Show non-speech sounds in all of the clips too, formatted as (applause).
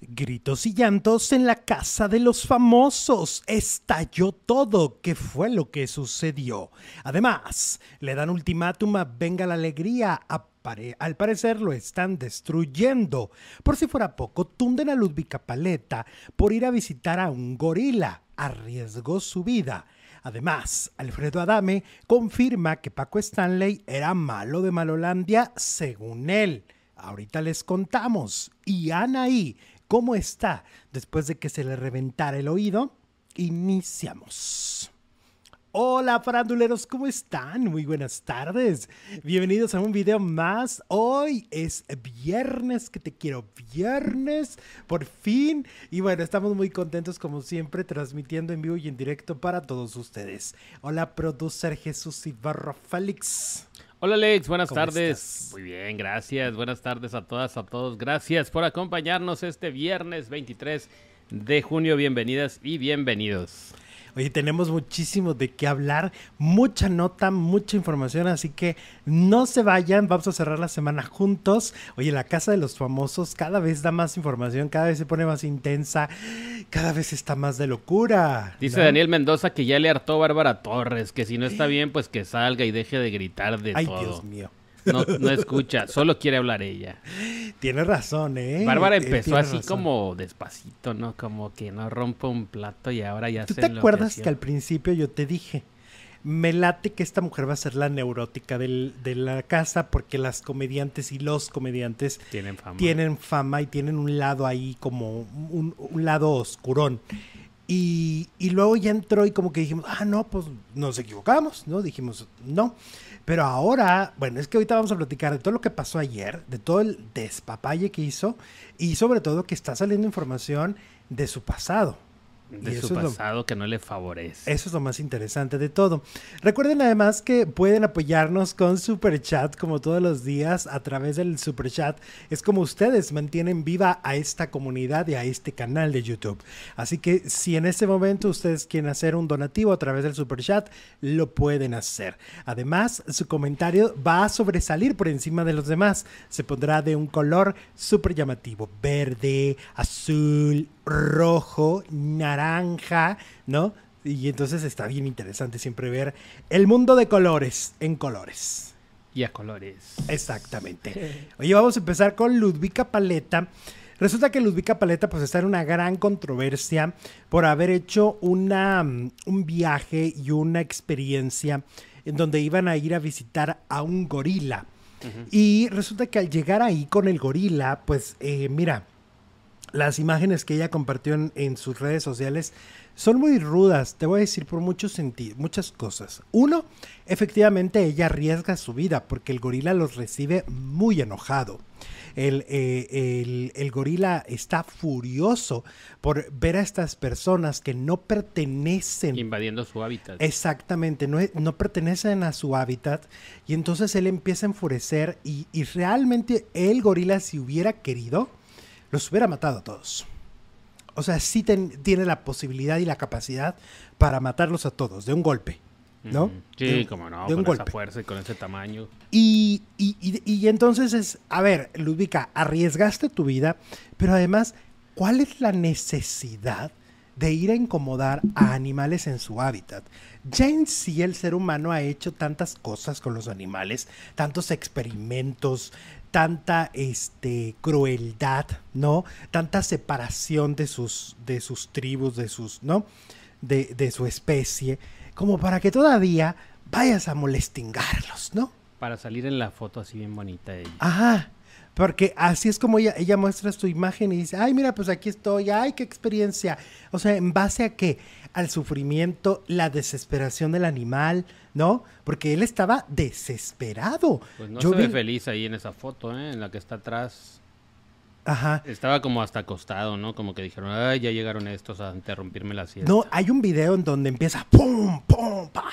Gritos y llantos en la casa de los famosos. Estalló todo. ¿Qué fue lo que sucedió? Además, le dan ultimátum a Venga la Alegría. Al parecer lo están destruyendo. Por si fuera poco, tunden a Ludvika Paleta por ir a visitar a un gorila. Arriesgó su vida. Además, Alfredo Adame confirma que Paco Stanley era malo de Malolandia según él. Ahorita les contamos. Y Anaí ¿Cómo está después de que se le reventara el oído? Iniciamos. Hola faranduleros, ¿cómo están? Muy buenas tardes. Bienvenidos a un video más. Hoy es viernes, que te quiero viernes, por fin. Y bueno, estamos muy contentos como siempre transmitiendo en vivo y en directo para todos ustedes. Hola, producer Jesús Ibarra Félix. Hola Alex, buenas tardes. Muy bien, gracias. Buenas tardes a todas, a todos. Gracias por acompañarnos este viernes 23 de junio. Bienvenidas y bienvenidos. Oye, tenemos muchísimo de qué hablar, mucha nota, mucha información, así que no se vayan, vamos a cerrar la semana juntos. Oye, la casa de los famosos cada vez da más información, cada vez se pone más intensa, cada vez está más de locura. Dice Daniel Mendoza que ya le hartó Bárbara Torres, que si no está bien, pues que salga y deje de gritar de todo. Ay, Dios mío. No, no escucha, solo quiere hablar ella. Tiene razón, ¿eh? Bárbara empezó así como despacito, ¿no? Como que no rompe un plato y ahora ya ¿Tú te acuerdas que al principio yo te dije, me late que esta mujer va a ser la neurótica de la casa porque las comediantes y los comediantes tienen fama, tienen fama y tienen un lado ahí como un, un lado oscurón. Y, y, luego ya entró y como que dijimos, ah, no, pues nos equivocamos, ¿no? Dijimos, no. Pero ahora, bueno, es que ahorita vamos a platicar de todo lo que pasó ayer, de todo el despapalle que hizo y sobre todo que está saliendo información de su pasado de su pasado que no le favorece. Eso es lo más interesante de todo. Recuerden además que pueden apoyarnos con Super Chat como todos los días a través del Super Chat. Es como ustedes mantienen viva a esta comunidad y a este canal de YouTube. Así que si en este momento ustedes quieren hacer un donativo a través del Super Chat, lo pueden hacer. Además, su comentario va a sobresalir por encima de los demás. Se pondrá de un color súper llamativo, verde, azul, rojo, naranja, ¿no? Y entonces está bien interesante siempre ver el mundo de colores en colores. Y a colores. Exactamente. Oye, vamos a empezar con Ludvika Paleta. Resulta que Ludvika Paleta pues está en una gran controversia por haber hecho una, mm, un viaje y una experiencia en donde iban a ir a visitar a un gorila. Y resulta que al llegar ahí con el gorila, pues eh, mira, las imágenes que ella compartió en, sus redes sociales son muy rudas, te voy a decir por muchos sentidos, muchas cosas. Uno, efectivamente ella arriesga su vida porque el gorila los recibe muy enojado. El, eh, el, gorila está furioso por ver a estas personas que no pertenecen. Invadiendo su hábitat. Exactamente, no, no pertenecen a su hábitat. Y entonces él empieza a enfurecer y, y realmente el gorila si hubiera querido, los hubiera matado a todos. O sea, sí tiene la posibilidad y la capacidad para matarlos a todos de un golpe. ¿No? Sí, como no, de con esa fuerza y con ese tamaño. Y, y, y, entonces es, a ver, Ludvika, arriesgaste tu vida, pero además, ¿cuál es la necesidad de ir a incomodar a animales en su hábitat? Ya en sí el ser humano ha hecho tantas cosas con los animales, tantos experimentos, tanta este, crueldad, ¿no? Tanta separación de sus, de sus tribus, de sus, ¿no? De, de su especie, como para que todavía vayas a molestingarlos, ¿no? Para salir en la foto así bien bonita ella. Ajá. Porque así es como ella, ella muestra su imagen y dice, ay, mira, pues aquí estoy, ay, qué experiencia. O sea, ¿en base a qué? Al sufrimiento, la desesperación del animal, ¿no? Porque él estaba desesperado. Pues no se ve feliz ahí en esa foto, ¿eh? En la que está atrás. Ajá. Estaba como hasta acostado, ¿no? Como que dijeron, ay, ya llegaron estos a interrumpirme la siesta. No, hay un video en donde empieza, pum, pum, pa,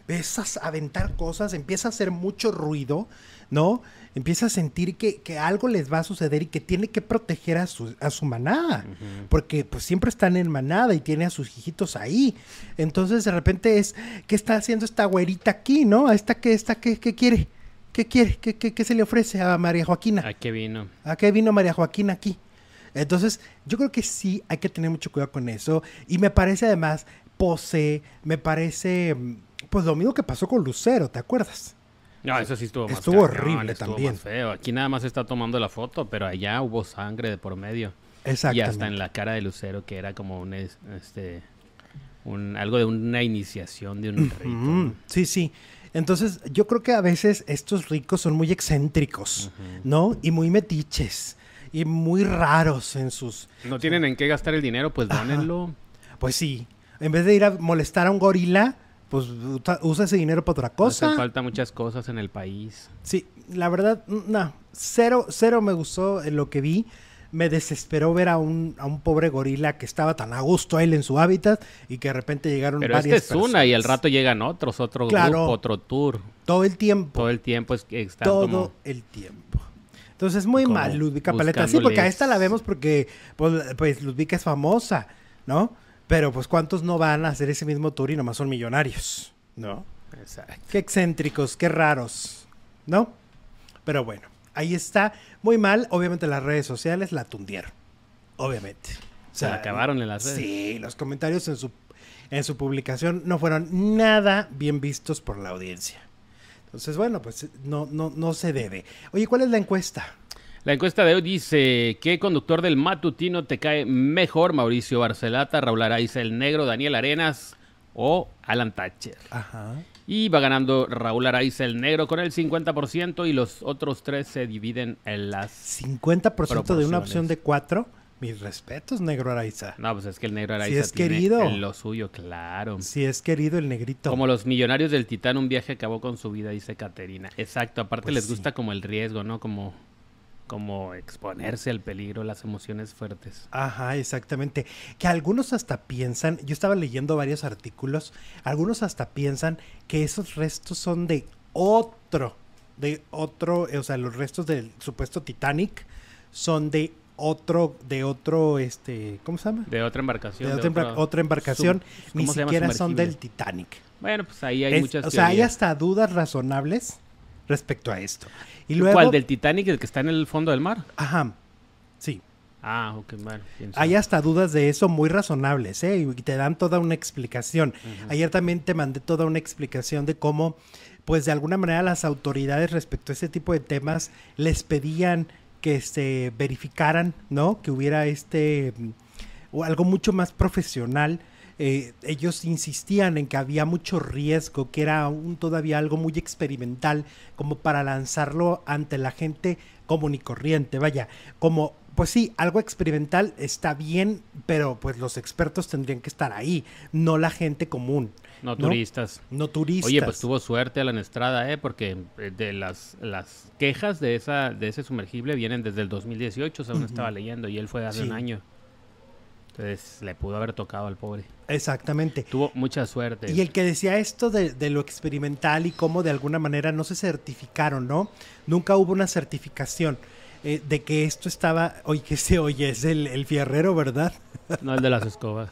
empiezas a aventar cosas, empieza a hacer mucho ruido, ¿no? empieza a sentir que, algo les va a suceder y que tiene que proteger a su, a su manada, porque pues siempre están en manada y tiene a sus hijitos ahí. Entonces de repente es, ¿qué está haciendo esta güerita aquí, no? ¿A esta qué, esta qué, qué quiere? ¿Qué quiere? ¿Qué, ¿Qué, qué, se le ofrece a María Joaquina? ¿A qué vino? ¿A qué vino María Joaquina aquí? Entonces, yo creo que sí hay que tener mucho cuidado con eso. Y me parece además pose, me parece, mm, pues lo mismo que pasó con Lucero, ¿te acuerdas? No, eso sí estuvo más Estuvo horrible también. feo. Aquí nada más está tomando la foto, pero allá hubo sangre de por medio. Exacto. Y hasta en la cara de Lucero, que era como un, este, un, algo de una iniciación de un rito. Sí, sí. Entonces, yo creo que a veces estos ricos son muy excéntricos, ¿no? Y muy metiches. Y muy raros en sus... No tienen en qué gastar el dinero, pues dónenlo. Pues sí. En vez de ir a molestar a un gorila, pues usa ese dinero para otra cosa. Hacen falta muchas cosas en el país. Sí, la verdad, no. Cero, cero me gustó lo que vi me desesperó ver a un, a un pobre gorila que estaba tan a gusto él en su hábitat y que de repente llegaron Pero varias este es una y al rato llegan otros, otro grupo, otro tour. Todo el tiempo. Todo el tiempo es que está Todo el tiempo. Entonces muy mal Ludvika Paleta. Sí, porque a esta la vemos porque pues, pues Ludvika es famosa, ¿no? Pero pues cuántos no van a hacer ese mismo tour y nomás son millonarios, ¿no? Exacto. Qué excéntricos, qué raros, ¿no? Pero bueno ahí está. Muy mal. Obviamente las redes sociales la tundieron. Obviamente. Se la acabaron en las redes. Sí, los comentarios en su, en su publicación no fueron nada bien vistos por la audiencia. Entonces, bueno, pues no, no, no se debe. Oye, ¿cuál es la encuesta? La encuesta de hoy dice, ¿qué conductor del matutino te cae mejor? Mauricio Barcelata, Raúl Araiza el Negro, Daniel Arenas o Alan Thatcher. Ajá. Y va ganando Raúl Araiza el negro con el 50% y los otros tres se dividen en las 50% de una opción de cuatro. Mis respetos, negro Araiza. No, pues es que el negro Araiza es tiene querido. lo suyo, claro. Si es querido el negrito. Como los millonarios del Titán, un viaje acabó con su vida, dice Caterina. Exacto, aparte pues les gusta como el riesgo, ¿no? Como como exponerse al peligro, las emociones fuertes. Ajá, exactamente. Que algunos hasta piensan, yo estaba leyendo varios artículos, algunos hasta piensan que esos restos son de otro, de otro, o sea, los restos del supuesto Titanic son de otro, de otro, este, ¿cómo se llama? De otra embarcación. De, otra, embarcación, ni siquiera son del Titanic. Bueno, pues ahí hay muchas. O sea, hay hasta dudas razonables respecto a esto. Y luego, ¿Cuál? ¿Del Titanic, el que está en el fondo del mar? Ajá, sí. Ah, ok, bueno. Hay hasta dudas de eso muy razonables, ¿eh? Y te dan toda una explicación. Ayer también te mandé toda una explicación de cómo, pues de alguna manera las autoridades respecto a ese tipo de temas les pedían que se verificaran, ¿no? Que hubiera este, o algo mucho más profesional eh, ellos insistían en que había mucho riesgo, que era aún todavía algo muy experimental, como para lanzarlo ante la gente común y corriente. Vaya, como pues sí, algo experimental está bien, pero pues los expertos tendrían que estar ahí, no la gente común. No, turistas. No turistas. Oye, pues tuvo suerte a la Estrada, ¿eh? Porque eh, de las, las quejas de esa de ese sumergible vienen desde el 2018, según estaba leyendo, y él fue hace un año. Entonces le pudo haber tocado al pobre. Exactamente. Tuvo mucha suerte. Y el que decía esto de, lo experimental y cómo de alguna manera no se certificaron, ¿no? Nunca hubo una certificación eh, de que esto estaba, oye, que se oye, es el, fierrero, ¿verdad? (laughs) No, el de las escobas.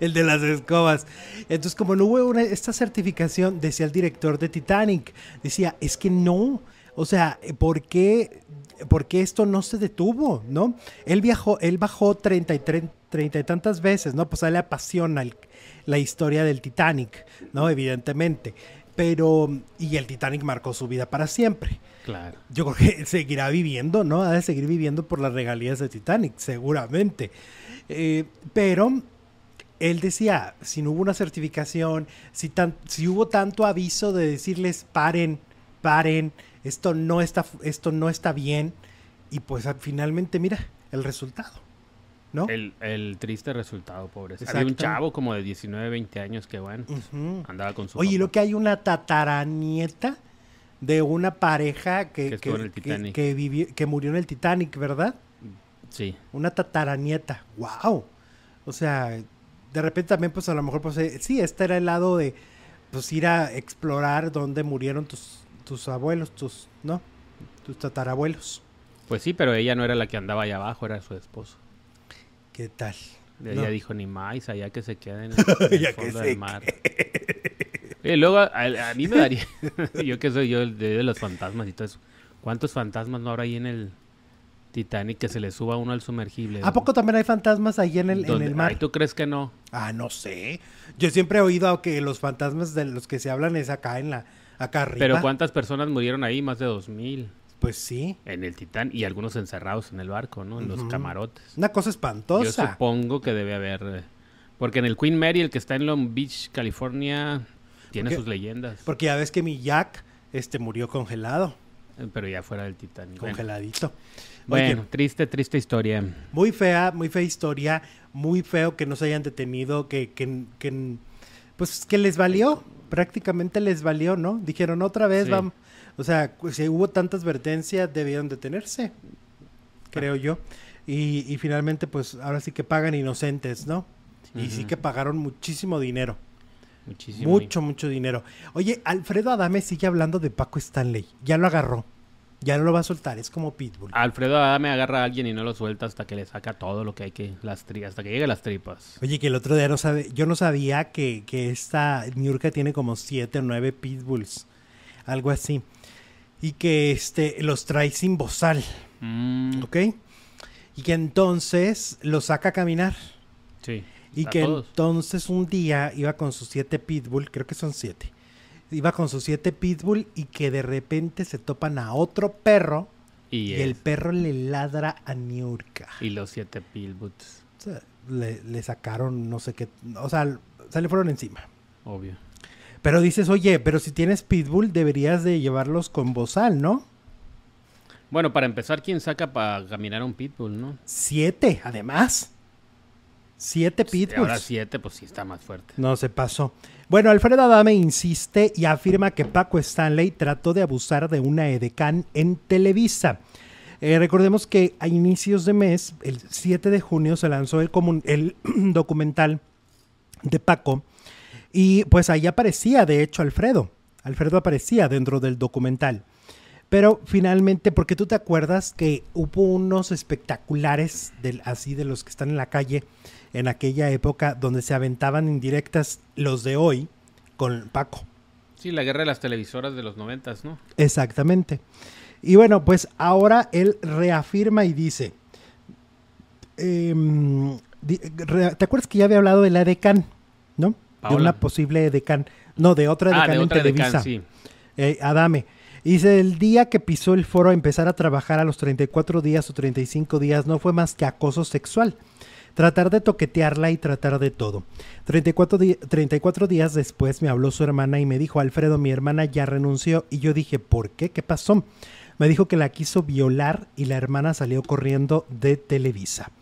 el, de las escobas. Entonces, como no hubo una, esta certificación, decía el director de Titanic, decía, es que no, o sea, ¿por qué, por qué esto no se detuvo, no? Él viajó, él bajó 33 treinta y tantas veces, ¿no? Pues a él le apasiona la historia del Titanic, ¿no? Evidentemente. Pero, y el Titanic marcó su vida para siempre. Claro. Yo creo que (laughs) seguirá viviendo, ¿no? Ha de seguir viviendo por las regalías de Titanic, seguramente. Eh, pero él decía, si no hubo una certificación, si, tan, si hubo tanto aviso de decirles paren, paren, esto no está, esto no está bien, y pues finalmente mira el resultado. ¿no? El, triste resultado, pobre. Había un chavo como de 19, 20 años que, bueno, andaba con su. Oye, lo que hay una tataranieta de una pareja que, que, vivió, que murió en el Titanic, ¿verdad? Sí. Una tataranieta. ¡Wow! O sea, de repente también, pues a lo mejor, pues eh, sí, este era el lado de pues ir a explorar dónde murieron tus, tus abuelos, tus, ¿no? Tus tatarabuelos. Pues sí, pero ella no era la que andaba allá abajo, era su esposo. ¿Qué tal? Ella dijo ni más, allá que se queden en el, (laughs) fondo del mar. Y luego a, mí me daría, (laughs) yo que soy yo de, de, los fantasmas y todo eso, ¿cuántos fantasmas no habrá ahí en el Titanic que se le suba uno al sumergible. ¿A poco también hay fantasmas ahí en el, en el mar? ¿Tú crees que no? Ah, no sé. Yo siempre he oído que los fantasmas de los que se hablan es acá en la acá arriba. Pero ¿cuántas personas murieron ahí? Más de dos mil. Pues sí. En el Titán y algunos encerrados en el barco, ¿no? En los camarotes. Una cosa espantosa. Yo supongo que debe haber. Eh, porque en el Queen Mary, el que está en Long Beach, California, tiene sus leyendas. Porque ya ves que mi Jack este, murió congelado. Eh, pero ya fuera del Titanic. Congeladito. Bueno, triste, triste historia. Muy fea, muy fea historia. Muy feo que no se hayan detenido, que, que, que pues que les valió. Prácticamente les valió, ¿no? Dijeron otra vez, vamos. O sea, si hubo tantas advertencias, debieron detenerse, creo yo. Y, finalmente, pues ahora sí que pagan inocentes, ¿no? Y sí que pagaron muchísimo dinero. Muchísimo. Mucho, mucho dinero. Oye, Alfredo Adame sigue hablando de Paco Stanley. Ya lo agarró. Ya no lo va a soltar, es como Pitbull. Alfredo Adame agarra a alguien y no lo suelta hasta que le saca todo lo que hay que, las tripas, hasta que llegue las tripas. Oye, que el otro día no sabe, yo no sabía que, que esta Niurka tiene como siete o nueve Pitbulls, algo así. Y que este los trae sin bozal. Mm. ¿Ok? Y que entonces los saca a caminar. Sí. Y que entonces un día iba con sus siete pitbull, creo que son siete. Iba con sus siete pitbull y que de repente se topan a otro perro y, el perro le ladra a Niurka. Y los siete pitbulls. O sea, le, sacaron no sé qué. O sea, se le fueron encima. Obvio. Pero dices, oye, pero si tienes pitbull deberías de llevarlos con bozal, ¿no? Bueno, para empezar, ¿quién saca para caminar un pitbull, no? Siete, además. Siete pitbulls. Ahora siete, pues sí está más fuerte. No se pasó. Bueno, Alfredo Adame insiste y afirma que Paco Stanley trató de abusar de una edecán en Televisa. Eh, recordemos que a inicios de mes, el 7 de junio, se lanzó el, el (clears throat) documental de Paco y pues ahí aparecía, de hecho, Alfredo. Alfredo aparecía dentro del documental. Pero finalmente, porque tú te acuerdas que hubo unos espectaculares del, así de los que están en la calle en aquella época donde se aventaban indirectas los de hoy con Paco. Sí, la guerra de las televisoras de los noventas, ¿no? Exactamente. Y bueno, pues ahora él reafirma y dice, em, ¿te acuerdas que ya había hablado de la EDECAN, no? De una posible EDECAN, no, de otra EDECAN ah, de otra en Televisa. sí. Eh, Adame. Dice, el día que pisó el foro a empezar a trabajar a los 34 días o 35 días no fue más que acoso sexual tratar de toquetearla y tratar de todo. 34, 34 días después me habló su hermana y me dijo, Alfredo, mi hermana ya renunció. Y yo dije, ¿por qué? ¿Qué pasó? Me dijo que la quiso violar y la hermana salió corriendo de Televisa.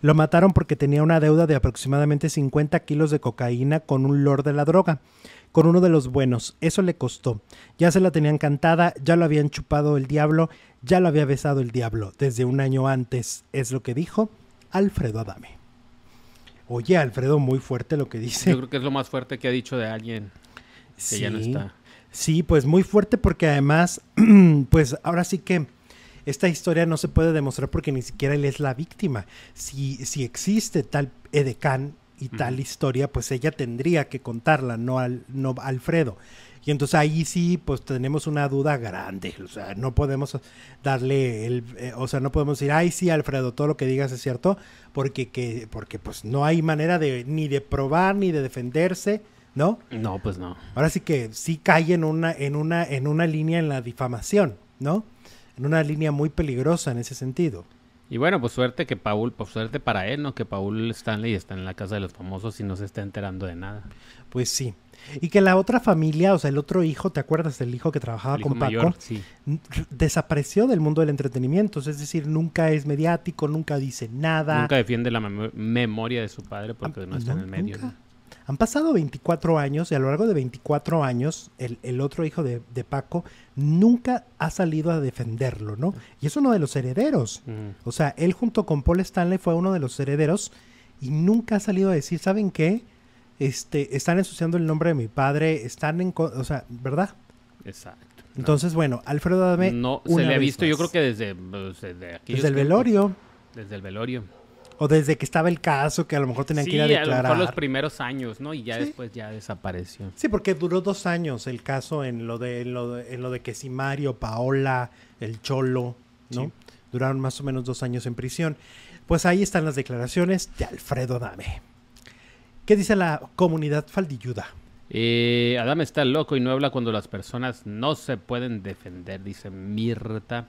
Lo mataron porque tenía una deuda de aproximadamente 50 kilos de cocaína con un lord de la droga, con uno de los buenos. Eso le costó. Ya se la tenían cantada, ya lo habían chupado el diablo, ya lo había besado el diablo desde un año antes, es lo que dijo Alfredo Adame. Oye, Alfredo, muy fuerte lo que dice. Yo creo que es lo más fuerte que ha dicho de alguien que ya no está. Sí, pues muy fuerte porque además, (clears throat) pues ahora sí que esta historia no se puede demostrar porque ni siquiera él es la víctima. Si, si existe tal edecán y tal historia, pues ella tendría que contarla, no, al, no Alfredo. Y entonces ahí sí, pues tenemos una duda grande. O sea, no podemos darle el, eh, o sea, no podemos decir, ay, sí, Alfredo, todo lo que digas es cierto, porque, que, porque pues no hay manera de ni de probar ni de defenderse, ¿no? No, pues no. Ahora sí que sí cae en una, en una, en una línea en la difamación, ¿no? En una línea muy peligrosa en ese sentido. Y bueno, pues suerte que Paul, pues suerte para él, ¿no? Que Paul Stanley está en la casa de los famosos y no se está enterando de nada. Pues sí. Y que la otra familia, o sea, el otro hijo, ¿te acuerdas del hijo que trabajaba con Paco? sí. Desapareció del mundo del entretenimiento, es decir, nunca es mediático, nunca dice nada. Nunca defiende la memoria de su padre porque ah, no está en el medio. Han pasado 24 años y a lo largo de 24 años el, otro hijo de, Paco nunca ha salido a defenderlo, ¿no? Y es uno de los herederos. O sea, él junto con Paul Stanley fue uno de los herederos y nunca ha salido a decir, ¿saben qué? este, están ensuciando el nombre de mi padre, están en, o sea, ¿verdad? Exacto. Entonces, bueno, Alfredo Adame. No, se le ha visto, yo creo que desde, pues, desde Desde el velorio. Desde el velorio. O desde que estaba el caso, que a lo mejor tenían que ir a declarar. a lo mejor los primeros años, ¿no? Y ya después ya desapareció. Sí, porque duró dos años el caso en lo de, en lo de, en lo de que si Mario, Paola, el Cholo, ¿no? duraron más o menos dos años en prisión. Pues ahí están las declaraciones de Alfredo Adame. ¿Qué dice la comunidad faldilluda? Eh, Adame está loco y no habla cuando las personas no se pueden defender, dice Mirta.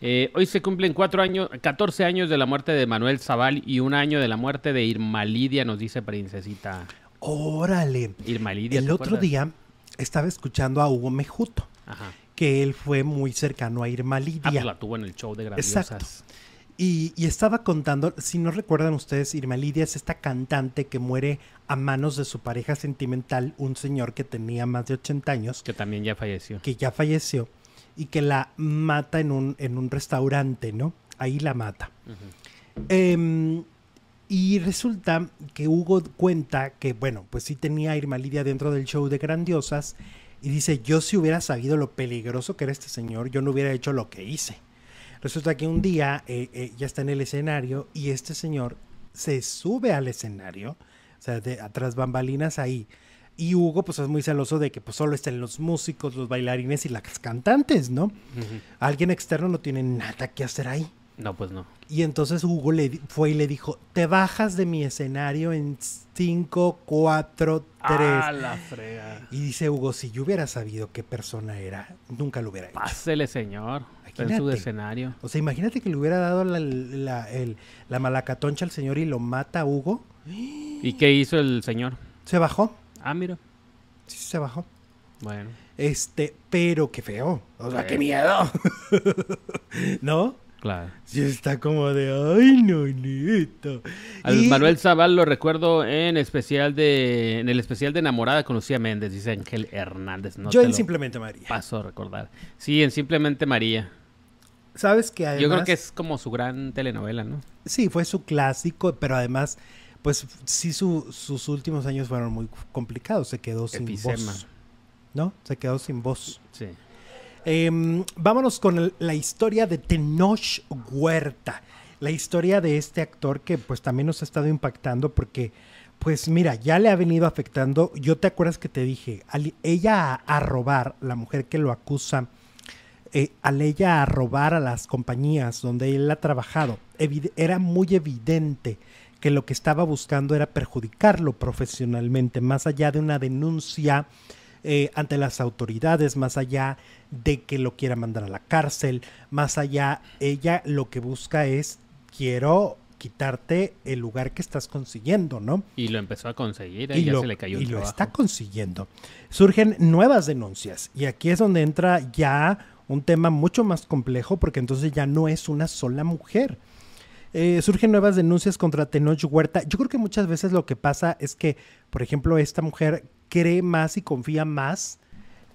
Eh, hoy se cumplen cuatro años, 14 años de la muerte de Manuel Zaval y un año de la muerte de Irma Lidia, nos dice Princesita. Órale. Irma Lidia. El otro día estaba escuchando a Hugo Mejuto, que él fue muy cercano a Irma Lidia. Ah, pues la tuvo en el show de Grandiosas. Exacto. Y, estaba contando, si no recuerdan ustedes, Irma Lidia es esta cantante que muere a manos de su pareja sentimental, un señor que tenía más de 80 años. Que también ya falleció. Que ya falleció y que la mata en un, en un restaurante, ¿no? Ahí la mata. Em, y resulta que Hugo cuenta que, bueno, pues sí tenía a Irma Lidia dentro del show de Grandiosas y dice, yo si hubiera sabido lo peligroso que era este señor, yo no hubiera hecho lo que hice. Resulta que un día eh, eh, ya está en el escenario y este señor se sube al escenario, o sea, de atrás bambalinas ahí. Y Hugo, pues es muy celoso de que pues solo estén los músicos, los bailarines y las cantantes, ¿no? Alguien externo no tiene nada que hacer ahí. No, pues no. Y entonces Hugo le fue y le dijo, te bajas de mi escenario en 5, 4, 3. Ah, la frega. Y dice Hugo, si yo hubiera sabido qué persona era, nunca lo hubiera hecho. Pásele, señor. en su escenario. O sea, imagínate que le hubiera dado la, la, la malacatoncha al señor y lo mata a Hugo. ¿Y qué hizo el señor? Se bajó. Ah, mira. Sí, se bajó. Bueno. Este, pero qué feo. O sea, qué miedo. (laughs) ¿No? Claro. Sí, está como de, ay, no, nieto. Al Manuel Zaval lo recuerdo en especial de, en el especial de Enamorada con Lucía Méndez, dice Ángel Hernández. Yo en Simplemente María. Paso a recordar. Sí, en Simplemente María. Sabes que además... Yo creo que es como su gran telenovela, ¿no? Sí, fue su clásico, pero además, pues sí, sus últimos años fueron muy complicados. Se quedó sin voz. ¿No? Se quedó sin voz. Sí. Em, vámonos con la historia de Tenoch Huerta. La historia de este actor que pues también nos ha estado impactando porque pues mira, ya le ha venido afectando. Yo te acuerdas que te dije, ella a, robar, la mujer que lo acusa, eh, al ella a robar a las compañías donde él ha trabajado, era muy evidente que lo que estaba buscando era perjudicarlo profesionalmente, más allá de una denuncia eh, ante las autoridades, más allá de que lo quiera mandar a la cárcel, más allá, ella lo que busca es, quiero quitarte el lugar que estás consiguiendo, ¿no? Y lo empezó a conseguir, y ya se le cayó el Y lo está consiguiendo. Surgen nuevas denuncias y aquí es donde entra ya un tema mucho más complejo porque entonces ya no es una sola mujer. Eh, surgen nuevas denuncias contra Tenoch Huerta. Yo creo que muchas veces lo que pasa es que, por ejemplo, esta mujer cree más y confía más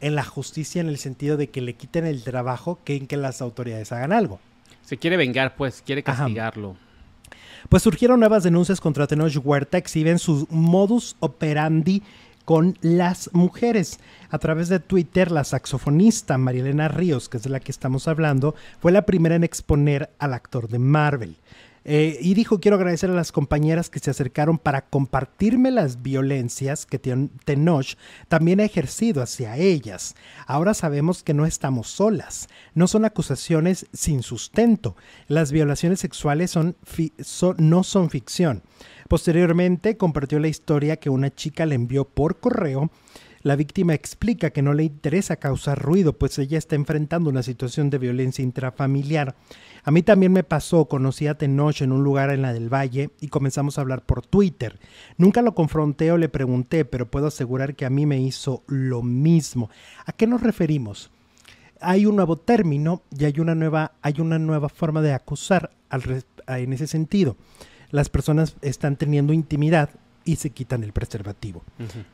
en la justicia en el sentido de que le quiten el trabajo que en que las autoridades hagan algo. Se quiere vengar, pues, quiere castigarlo. Pues surgieron nuevas denuncias contra Tenoch Huerta, exhiben su modus operandi con las mujeres. A través de Twitter, la saxofonista Marielena Ríos, que es de la que estamos hablando, fue la primera en exponer al actor de Marvel. Eh, y dijo, quiero agradecer a las compañeras que se acercaron para compartirme las violencias que Tenoch también ha ejercido hacia ellas. Ahora sabemos que no estamos solas. No son acusaciones sin sustento. Las violaciones sexuales son, no son ficción. Posteriormente compartió la historia que una chica le envió por correo la víctima explica que no le interesa causar ruido, pues ella está enfrentando una situación de violencia intrafamiliar. A mí también me pasó, conocí a Tenoch en un lugar en la del Valle y comenzamos a hablar por Twitter. Nunca lo confronté o le pregunté, pero puedo asegurar que a mí me hizo lo mismo. ¿A qué nos referimos? Hay un nuevo término y hay una nueva, hay una nueva forma de acusar en ese sentido. Las personas están teniendo intimidad y se quitan el preservativo.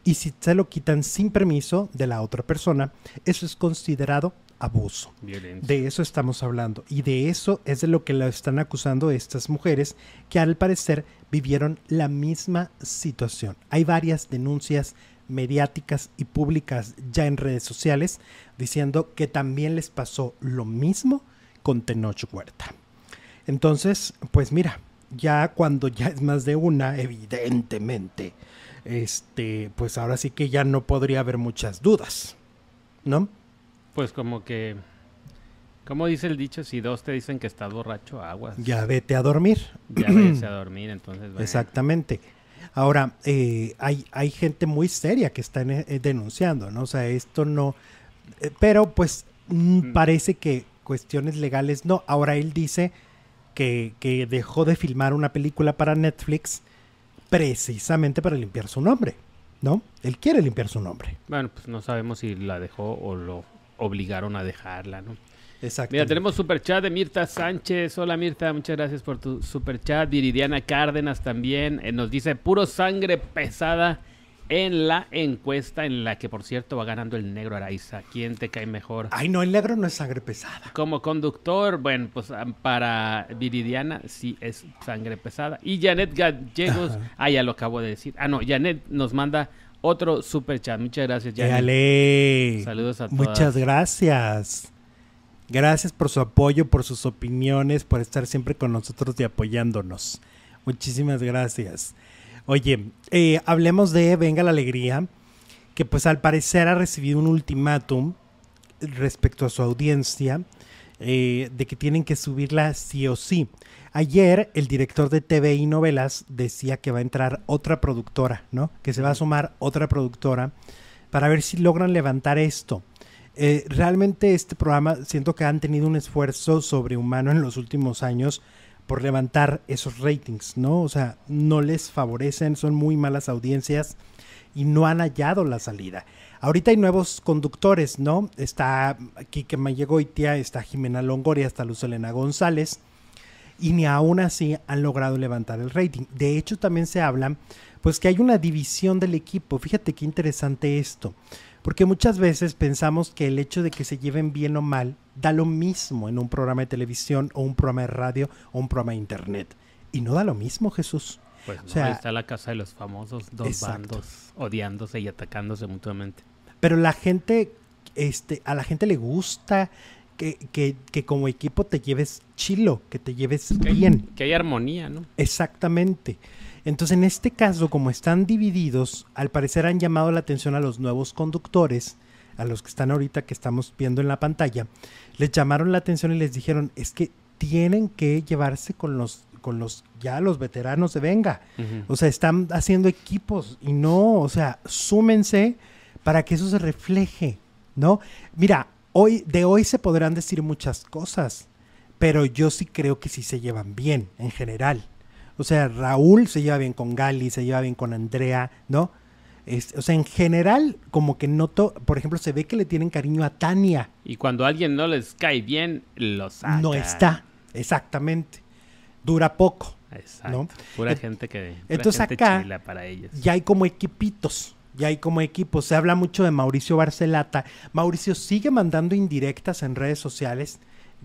Y si se lo quitan sin permiso de la otra persona, eso es considerado abuso. De eso estamos hablando. Y de eso es de lo que la están acusando estas mujeres que al parecer vivieron la misma situación. Hay varias denuncias mediáticas y públicas ya en redes sociales diciendo que también les pasó lo mismo con Tenoch Huerta. Entonces, pues mira, ya cuando ya es más de una, evidentemente, este, pues ahora sí que ya no podría haber muchas dudas, ¿no? Pues como que ¿Cómo dice el dicho? Si dos te dicen que estás borracho, aguas. Ya vete a dormir. Ya vete a (clears throat) dormir, entonces. Exactamente. Ahora, eh, hay, hay gente muy seria que está eh, denunciando, ¿no? O sea, esto no... Eh, pero pues mm, mm. parece que cuestiones legales no. Ahora él dice que, que dejó de filmar una película para Netflix precisamente para limpiar su nombre, ¿no? Él quiere limpiar su nombre. Bueno, pues no sabemos si la dejó o lo obligaron a dejarla, ¿no? Exacto. Mira, tenemos super chat de Mirta Sánchez. Hola Mirta, muchas gracias por tu super chat. Viridiana Cárdenas también eh, nos dice puro sangre pesada en la encuesta en la que por cierto va ganando el negro Araiza. ¿Quién te cae mejor? Ay, no, el negro no es sangre pesada. Como conductor, bueno, pues ah, para Viridiana sí es sangre pesada. Y Janet Gallegos, ah, ya lo acabo de decir. Ah, no, Janet nos manda otro super chat. Muchas gracias, Janet. Saludos a todos. Muchas gracias. Gracias por su apoyo, por sus opiniones, por estar siempre con nosotros y apoyándonos. Muchísimas gracias. Oye, eh, hablemos de Venga la Alegría, que pues al parecer ha recibido un ultimátum respecto a su audiencia eh, de que tienen que subirla sí o sí. Ayer el director de TV y novelas decía que va a entrar otra productora, ¿no? Que se va a sumar otra productora para ver si logran levantar esto. Eh, realmente este programa siento que han tenido un esfuerzo sobrehumano en los últimos años por levantar esos ratings, ¿no? O sea, no les favorecen, son muy malas audiencias y no han hallado la salida. Ahorita hay nuevos conductores, ¿no? Está Kike Mayegoitia, está Jimena Longoria, está Luz Elena González y ni aún así han logrado levantar el rating. De hecho, también se habla pues que hay una división del equipo. Fíjate qué interesante esto. Porque muchas veces pensamos que el hecho de que se lleven bien o mal da lo mismo en un programa de televisión o un programa de radio o un programa de internet. Y no da lo mismo, Jesús. Pues o sea, ahí está la casa de los famosos, dos bandos odiándose y atacándose mutuamente. Pero la gente, este, a la gente le gusta que, que, que como equipo te lleves chilo, que te lleves bien. que hay armonía, ¿no? Exactamente. Entonces, en este caso, como están divididos, al parecer han llamado la atención a los nuevos conductores, a los que están ahorita que estamos viendo en la pantalla, les llamaron la atención y les dijeron, es que tienen que llevarse con los con los ya los veteranos de Venga. O sea, están haciendo equipos y no, o sea, súmense para que eso se refleje, ¿no? Mira, hoy de hoy se podrán decir muchas cosas, pero yo sí creo que sí se llevan bien en general. O sea, Raúl se lleva bien con Gali, se lleva bien con Andrea, ¿no? o sea, en general, como que noto, por ejemplo, se ve que le tienen cariño a Tania. Y cuando a alguien no les cae bien, lo saca. No está, exactamente. Dura poco. Exacto. Pura gente que. Pura entonces acá para ellos. ya hay como equipitos. Ya hay como equipos. Se habla mucho de Mauricio Barcelata. Mauricio sigue mandando indirectas en redes sociales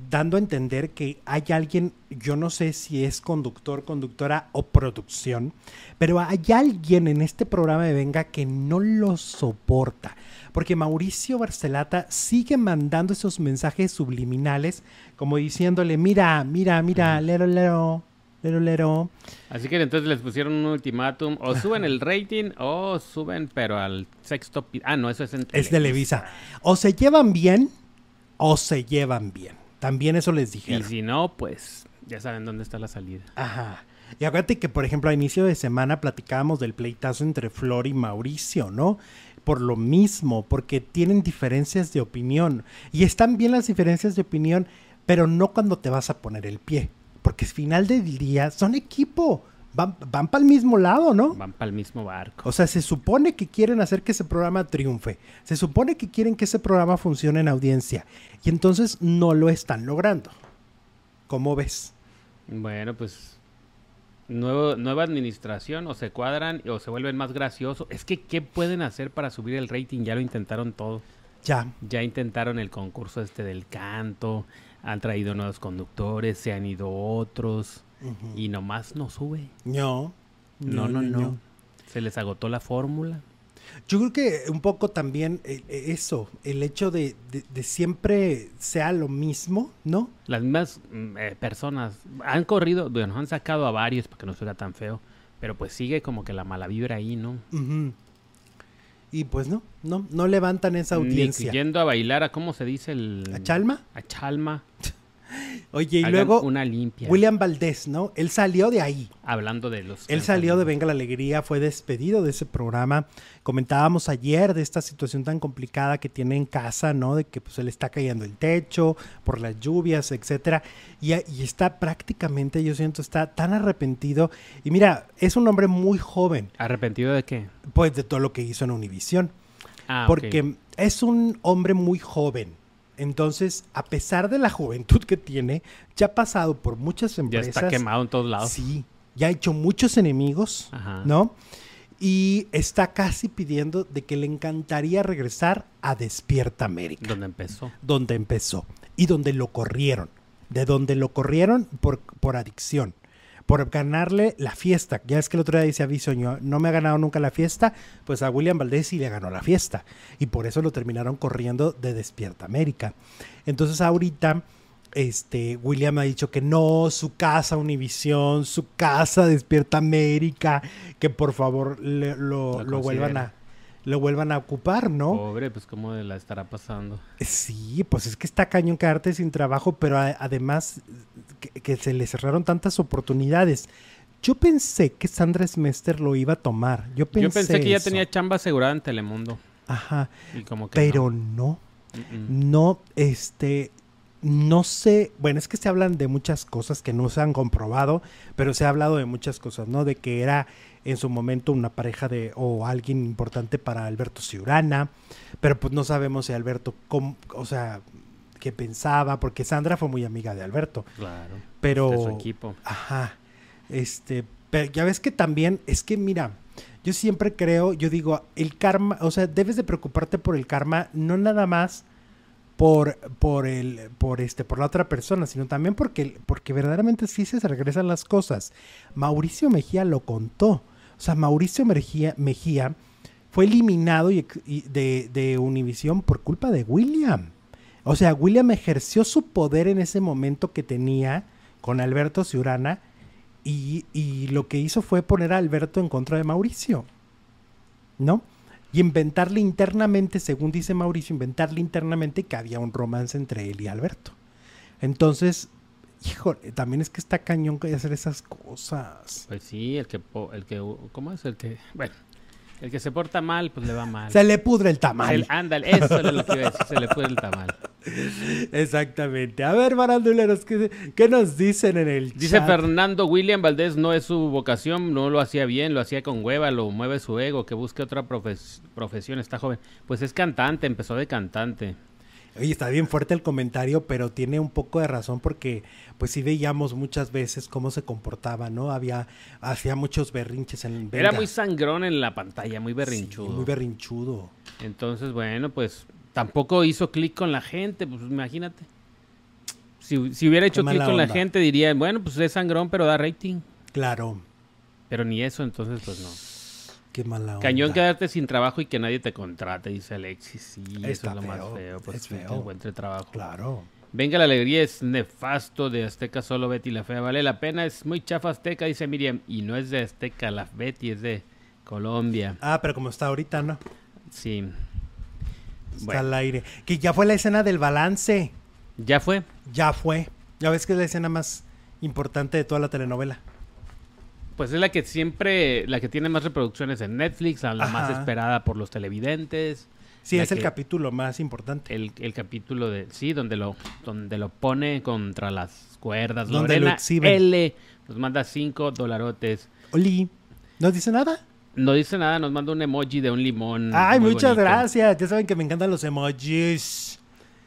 dando a entender que hay alguien, yo no sé si es conductor, conductora o producción, pero hay alguien en este programa de Venga que no lo soporta. Porque Mauricio Barcelata sigue mandando esos mensajes subliminales como diciéndole, mira, mira, mira, lero, lero, lero, lero. Así que entonces les pusieron un ultimátum, o suben el rating o suben, pero al sexto... Ah, no, eso es en Es Televisa. O se llevan bien o se llevan bien. También eso les dije. Y si no, pues ya saben dónde está la salida. Ajá. Y acuérdate que, por ejemplo, a inicio de semana platicábamos del pleitazo entre Flor y Mauricio, ¿no? Por lo mismo, porque tienen diferencias de opinión. Y están bien las diferencias de opinión, pero no cuando te vas a poner el pie. Porque al final del día son equipo van, van para el mismo lado, ¿no? Van para el mismo barco. O sea, se supone que quieren hacer que ese programa triunfe. Se supone que quieren que ese programa funcione en audiencia. Y entonces no lo están logrando. ¿Cómo ves? Bueno, pues Nuevo, nueva administración o se cuadran o se vuelven más graciosos. Es que, ¿qué pueden hacer para subir el rating? Ya lo intentaron todo. Ya. Ya intentaron el concurso este del canto, han traído nuevos conductores, se han ido otros y nomás no sube. No. No, no, no. Se les agotó la fórmula. Yo creo que un poco también eh, eh, eso, el hecho de, siempre sea lo mismo, ¿no? Las mismas mm, eh, personas han corrido, bueno, han sacado a varios para que no suena tan feo, pero pues sigue como que la mala vibra ahí, ¿no? Y pues no, no, no levantan esa audiencia. yendo a bailar a, ¿cómo se dice? El... ¿A Chalma? A Chalma. (laughs) Oye, y luego una limpia. William Valdés, ¿no? Él salió de ahí. Hablando de los... Él salió de Venga la Alegría, fue despedido de ese programa. Comentábamos ayer de esta situación tan complicada que tiene en casa, ¿no? De que pues se le está cayendo el techo por las lluvias, etcétera. Y, y está prácticamente, yo siento, está tan arrepentido. Y mira, es un hombre muy joven. ¿Arrepentido de qué? Pues de todo lo que hizo en Univisión. Ah, porque es un hombre muy joven entonces, a pesar de la juventud que tiene, ya ha pasado por muchas empresas. Ya está quemado en todos lados. Sí, ya ha hecho muchos enemigos, ¿no? Y está casi pidiendo de que le encantaría regresar a Despierta América. Donde empezó. Donde empezó. Y donde lo corrieron. De donde lo corrieron por, por adicción por ganarle la fiesta. Ya es que el otro día dice aviso, no me ha ganado nunca la fiesta, pues a William Valdés sí le ganó la fiesta. Y por eso lo terminaron corriendo de Despierta América. Entonces ahorita este, William ha dicho que no, su casa Univisión, su casa Despierta América, que por favor lo, lo vuelvan a lo vuelvan a ocupar, ¿no? Pobre, pues cómo la estará pasando. Sí, pues es que está cañón quedarte sin trabajo, pero además que, se le cerraron tantas oportunidades. Yo pensé que Sandra Smester lo iba a tomar. Yo pensé, Yo pensé que ya tenía chamba asegurada en Telemundo. Ajá. pero no. No, este, no sé, bueno, es que se hablan de muchas cosas que no se han comprobado, pero se ha hablado de muchas cosas, ¿no? De que era en su momento una pareja de o alguien importante para Alberto Ciurana, pero pues no sabemos si Alberto, o sea, qué pensaba, porque Sandra fue muy amiga de Alberto. Claro. Pero de su equipo. Ajá. Este, pero ya ves que también es que mira, yo siempre creo, yo digo, el karma, o sea, debes de preocuparte por el karma no nada más por, por, el, por, este, por la otra persona, sino también porque, porque verdaderamente sí se regresan las cosas. Mauricio Mejía lo contó. O sea, Mauricio Mejía, fue eliminado de, de Univisión por culpa de William. O sea, William ejerció su poder en ese momento que tenía con Alberto Ciurana y, y lo que hizo fue poner a Alberto en contra de Mauricio. ¿No? y inventarle internamente, según dice Mauricio, inventarle internamente que había un romance entre él y Alberto. Entonces, híjole, también es que está cañón que hacer esas cosas. Pues sí, el que, el que, ¿cómo es el que? Bueno, el que se porta mal, pues le va mal. Se le pudre el tamal. ándale, eso es lo que iba a decir, se le pudre el tamal. Exactamente. A ver, baranduleros, ¿qué, ¿qué, nos dicen en el Dice Fernando, William Valdés no es su vocación, no lo hacía bien, lo hacía con hueva, lo mueve su ego, que busque otra profesión, está joven. Pues es cantante, empezó de cantante. Oye, está bien fuerte el comentario, pero tiene un poco de razón porque pues sí veíamos muchas veces cómo se comportaba, ¿no? Había, hacía muchos berrinches en Era muy sangrón en la pantalla, muy berrinchudo. muy berrinchudo. Entonces, bueno, pues tampoco hizo clic con la gente, pues imagínate. Si, hubiera hecho clic con la gente, diría, bueno, pues es sangrón, pero da rating. Claro. Pero ni eso, entonces, pues no. Qué mala onda. Cañón quedarte sin trabajo y que nadie te contrate, dice Alexis. Sí, eso es lo más feo. Pues es feo. Encuentre trabajo. Claro. Venga, la alegría es nefasto de Azteca, solo Betty la Fea. Vale la pena, es muy chafa Azteca, dice Miriam. Y no es de Azteca, la Betty es de Colombia. Ah, pero como está ahorita, ¿no? Sí. Está al aire. Que ya fue la escena del balance. ¿Ya fue? Ya fue. Ya ves que es la escena más importante de toda la telenovela. Pues es la que siempre, la que tiene más reproducciones en Netflix, la más esperada por los televidentes. Sí, es el capítulo más importante. El, capítulo de, sí, donde lo, donde lo pone contra las cuerdas. Donde Lorena lo L nos manda cinco dolarotes. Oli, ¿no dice nada? No dice nada, nos manda un emoji de un limón. Ay, muchas gracias. Ya saben que me encantan los emojis.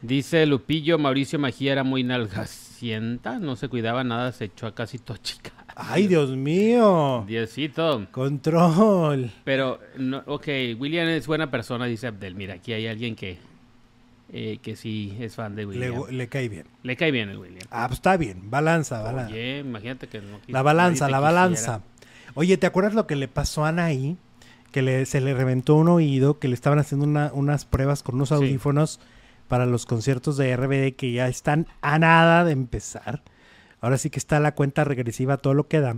Dice Lupillo, Mauricio Magía era muy nalgacienta, no se cuidaba nada, se echó a casi chica. Ay, Dios mío. Diosito. Control. Pero, no, ok, William es buena persona, dice Abdel. Mira, aquí hay alguien que, eh, que sí es fan de William. Le, cae bien. Le cae bien el William. Ah, pues está bien. Balanza, balanza. Oye, imagínate que no La balanza, la balanza. Oye, ¿te acuerdas lo que le pasó a Anaí? Que le, se le reventó un oído, que le estaban haciendo unas pruebas con unos audífonos para los conciertos de RBD que ya están a nada de empezar. Ahora sí que está la cuenta regresiva, todo lo que da.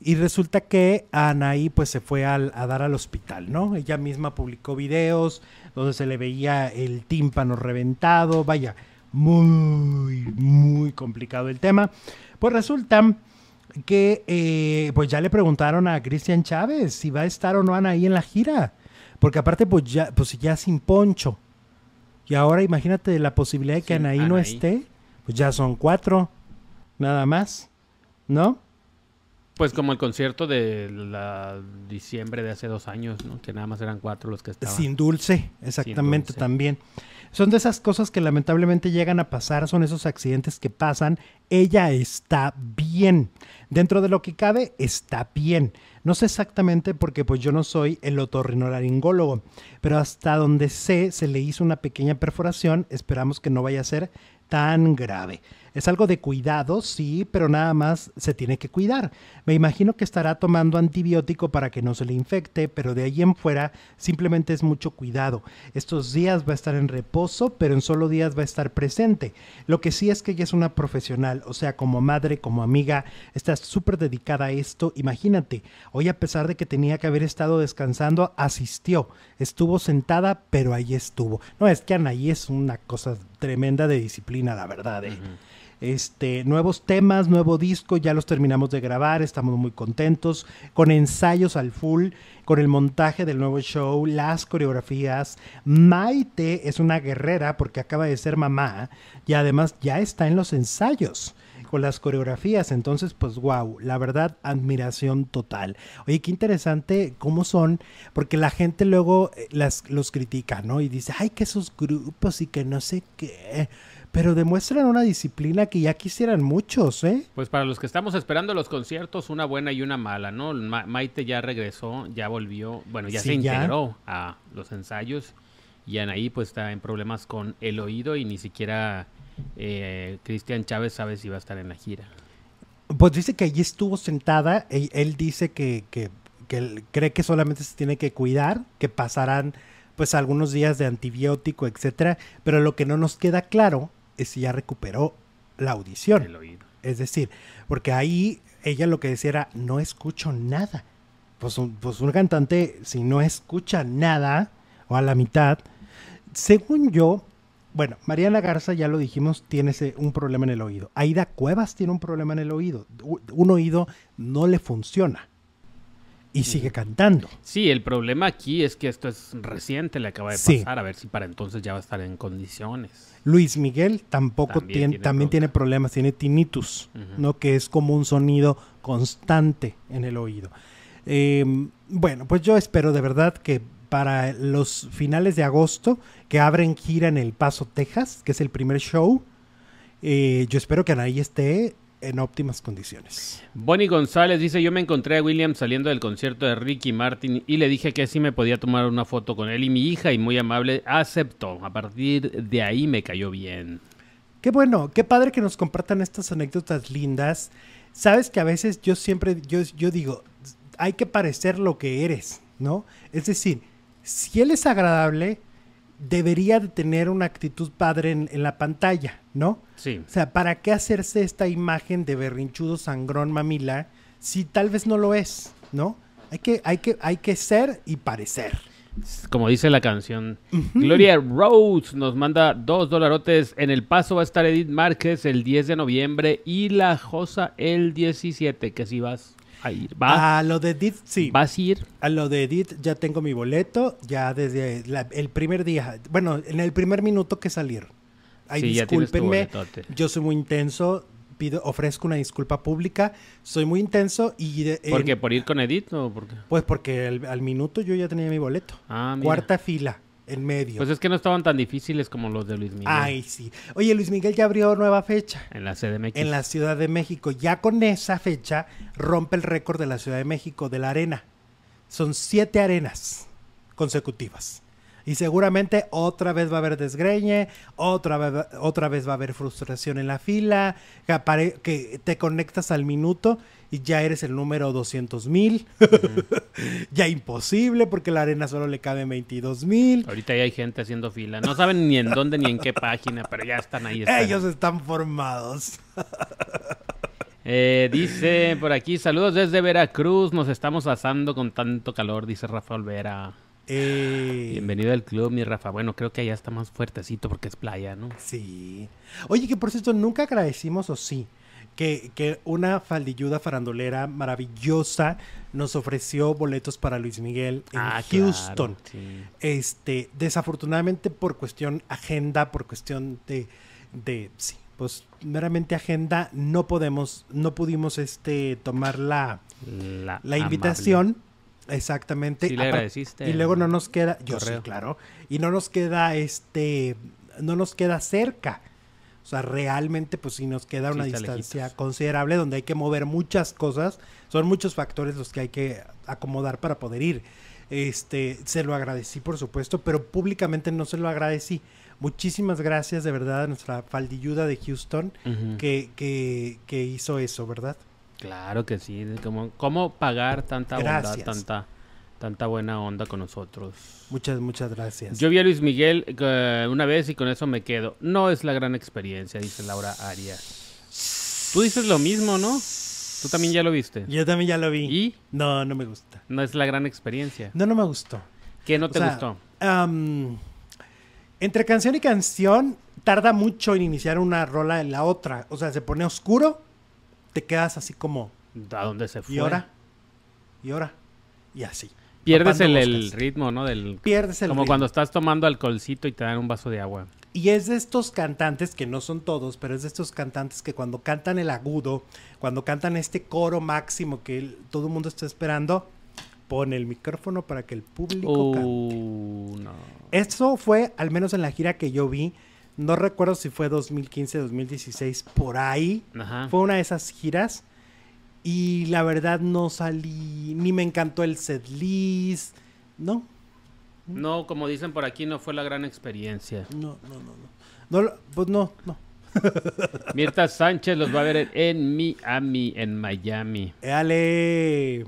Y resulta que Anaí pues se fue a dar al hospital, ¿no? Ella misma publicó videos donde se le veía el tímpano reventado, vaya, muy, muy complicado el tema. Pues resulta que eh, pues ya le preguntaron a Cristian Chávez si va a estar o no Anaí en la gira. Porque aparte pues ya, pues ya sin poncho. Y ahora imagínate la posibilidad de que Anaí, no esté, pues ya son cuatro, nada más, ¿no? Pues como el concierto de la diciembre de hace dos años, ¿no? Que nada más eran cuatro los que estaban. Sin dulce, exactamente también. Son de esas cosas que lamentablemente llegan a pasar, son esos accidentes que pasan. Ella está bien. Dentro de lo que cabe, está bien. No sé exactamente porque pues yo no soy el otorrinolaringólogo, pero hasta donde sé se le hizo una pequeña perforación, esperamos que no vaya a ser tan grave. Es algo de cuidado, sí, pero nada más se tiene que cuidar. Me imagino que estará tomando antibiótico para que no se le infecte, pero de ahí en fuera simplemente es mucho cuidado. Estos días va a estar en reposo, pero en solo días va a estar presente. Lo que sí es que ella es una profesional, o sea, como madre, como amiga, está súper dedicada a esto. Imagínate, hoy a pesar de que tenía que haber estado descansando, asistió. Estuvo sentada, pero ahí estuvo. No, es que Anaí es una cosa tremenda de disciplina, la verdad. ¿eh? Este, nuevos temas, nuevo disco, ya los terminamos de grabar, estamos muy contentos, con ensayos al full, con el montaje del nuevo show, las coreografías. Maite es una guerrera porque acaba de ser mamá y además ya está en los ensayos con las coreografías. Entonces, pues wow, la verdad, admiración total. Oye, qué interesante cómo son, porque la gente luego eh, las, los critica, ¿no? Y dice, ay, que esos grupos y que no sé qué pero demuestran una disciplina que ya quisieran muchos, ¿eh? Pues para los que estamos esperando los conciertos, una buena y una mala, ¿no? Maite ya regresó, ya volvió, bueno, ya se integró a los ensayos y Anaí pues está en problemas con el oído y ni siquiera eh, Cristian Chávez sabe si va a estar en la gira. Pues dice que allí estuvo sentada, él, dice que, que, que cree que solamente se tiene que cuidar, que pasarán pues algunos días de antibiótico, etcétera, pero lo que no nos queda claro es si ya recuperó la audición. El oído. Es decir, porque ahí ella lo que decía era, no escucho nada. Pues un, pues un cantante, si no escucha nada, o a la mitad, según yo, bueno, Mariana Garza, ya lo dijimos, tiene ese, un problema en el oído. Aida Cuevas tiene un problema en el oído. Un oído no le funciona y sigue cantando. Sí, el problema aquí es que esto es reciente, le acaba de pasar, a ver si para entonces ya va a estar en condiciones. Luis Miguel tampoco tiene, también tiene problemas, tiene tinnitus, ¿no? Que es como un sonido constante en el oído. Em, bueno, pues yo espero de verdad que para los finales de agosto, que abren gira en El Paso, Texas, que es el primer show, eh, yo espero que Anaí esté en óptimas condiciones. Bonnie González dice, yo me encontré a William saliendo del concierto de Ricky Martin y le dije que sí me podía tomar una foto con él y mi hija y muy amable aceptó. A partir de ahí me cayó bien. Qué bueno, qué padre que nos compartan estas anécdotas lindas. Sabes que a veces yo siempre, yo, yo digo, hay que parecer lo que eres, ¿no? Es decir, si él es agradable, debería de tener una actitud padre en, la pantalla, ¿no? Sí. O sea, ¿para qué hacerse esta imagen de berrinchudo sangrón mamila si tal vez no lo es, ¿no? Hay que, hay que, hay que ser y parecer. Como dice la canción. Gloria Rose nos manda dos dolarotes. En el paso va a estar Edith Márquez el 10 de noviembre y La Josa el 17, que si vas a ir. a lo de Edith, sí. ¿Vas a ir? A lo de Edith ya tengo mi boleto, ya desde el primer día, bueno, en el primer minuto que salir. Ay, discúlpenme, yo soy muy intenso, pido, ofrezco una disculpa pública, soy muy intenso y... ¿Por qué? ¿Por ir con Edith o por qué? Pues porque al minuto yo ya tenía mi boleto. Ah, Cuarta fila en medio. Pues es que no estaban tan difíciles como los de Luis Miguel. Ay, sí. Oye, Luis Miguel ya abrió nueva fecha. En la CDMX. En la Ciudad de México. Ya con esa fecha rompe el récord de la Ciudad de México de la arena. Son siete arenas consecutivas. Y seguramente otra vez va a haber desgreñe, otra vez, otra vez va a haber frustración en la fila, que, que te conectas al minuto y ya eres el número 200 mil. (laughs) ya imposible porque la arena solo le cabe 22 mil. Ahorita ya hay gente haciendo fila. No saben ni en dónde ni en qué página, pero ya están ahí. Ellos están formados. (laughs) Eh, dice por aquí, saludos desde Veracruz, nos estamos asando con tanto calor, dice Rafa Olvera. Eh... Bienvenido al club, mi Rafa. Bueno, creo que allá está más fuertecito porque es playa, ¿no? Sí. Oye, que por cierto, nunca agradecimos, o sí, que, que, una faldilluda farandolera maravillosa nos ofreció boletos para Luis Miguel en ah, Houston. Este, desafortunadamente por cuestión agenda, por cuestión de, de sí, pues meramente agenda, no podemos, no pudimos este tomar la, la, invitación. Exactamente. Sí le agradeciste. Y luego no nos queda, yo sí, claro, y no nos queda este, no nos queda cerca. O sea, realmente, pues sí nos queda una distancia considerable donde hay que mover muchas cosas. Son muchos factores los que hay que acomodar para poder ir. Este, se lo agradecí, por supuesto, pero públicamente no se lo agradecí. Muchísimas gracias de verdad a nuestra faldilluda de Houston que, que, que hizo eso, ¿verdad? Claro que sí. ¿Cómo pagar tanta bondad, tanta, tanta buena onda con nosotros? Muchas, muchas gracias. Yo vi a Luis Miguel eh, una vez y con eso me quedo. No es la gran experiencia, dice Laura Arias. Tú dices lo mismo, ¿no? Tú también ya lo viste. Yo también ya lo vi. ¿Y? No, no me gusta. No es la gran experiencia. No, no me gustó. ¿Qué no te gustó? entre canción y canción tarda mucho en iniciar una rola en la otra. O sea, se pone oscuro te quedas así como... ¿A dónde se fue? Y ahora, y ahora, y así. Pierdes el, ritmo, ¿no? Del, Pierdes el Como cuando estás tomando alcoholcito y te dan un vaso de agua. Y es de estos cantantes, que no son todos, pero es de estos cantantes que cuando cantan el agudo, cuando cantan este coro máximo que todo el mundo está esperando, pone el micrófono para que el público uh, cante. Eso fue, al menos en la gira que yo vi, no recuerdo si fue 2015, 2016, por ahí. Fue una de esas giras. Y la verdad no salí, ni me encantó el set list, ¿no? No, como dicen por aquí, no fue la gran experiencia. No, no, no. no. pues no, no. (laughs) Mirta Sánchez los va a ver en Miami, en Miami. ¡Éale!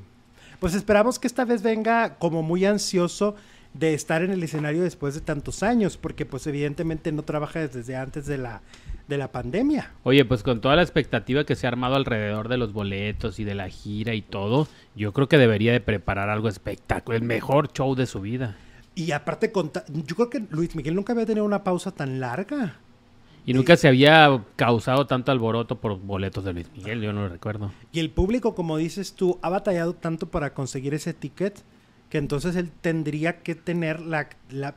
Pues esperamos que esta vez venga como muy ansioso de estar en el escenario después de tantos años, porque pues evidentemente no trabaja desde antes de la, de la pandemia. Oye, pues con toda la expectativa que se ha armado alrededor de los boletos y de la gira y todo, yo creo que debería de preparar algo espectacular, el mejor show de su vida. Y aparte, yo creo que Luis Miguel nunca había tenido una pausa tan larga. Y nunca se había causado tanto alboroto por boletos de Luis Miguel, yo no lo recuerdo. Y el público, como dices tú, ha batallado tanto para conseguir ese ticket que entonces él tendría que tener la,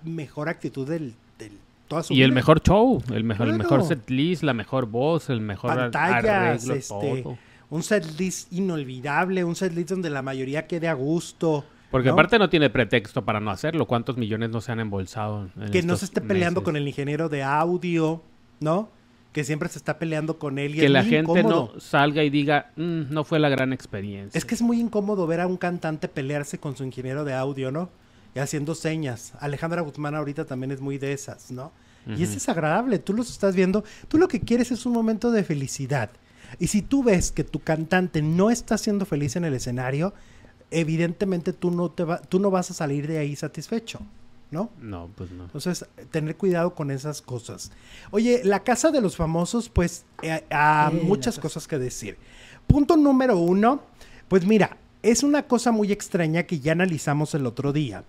mejor actitud del, del toda su y el mejor show, el mejor, el mejor set list, la mejor voz, el mejor Pantallas, este, un set list inolvidable, un set list donde la mayoría quede a gusto. Porque aparte no tiene pretexto para no hacerlo. ¿Cuántos millones no se han embolsado? que no se esté peleando con el ingeniero de audio, ¿no? Que siempre se está peleando con él. Y que la gente no salga y diga, mm, no fue la gran experiencia. Es que es muy incómodo ver a un cantante pelearse con su ingeniero de audio, ¿no? Y haciendo señas. Alejandra Guzmán ahorita también es muy de esas, ¿no? Y es desagradable, tú los estás viendo, tú lo que quieres es un momento de felicidad. Y si tú ves que tu cantante no está siendo feliz en el escenario, evidentemente tú no, te va, tú no vas a salir de ahí satisfecho. ¿No? No, pues no. Entonces, tener cuidado con esas cosas. Oye, la casa de los famosos, pues, eh, hay muchas cosas que decir. Punto número uno, pues mira, es una cosa muy extraña que ya analizamos el otro día,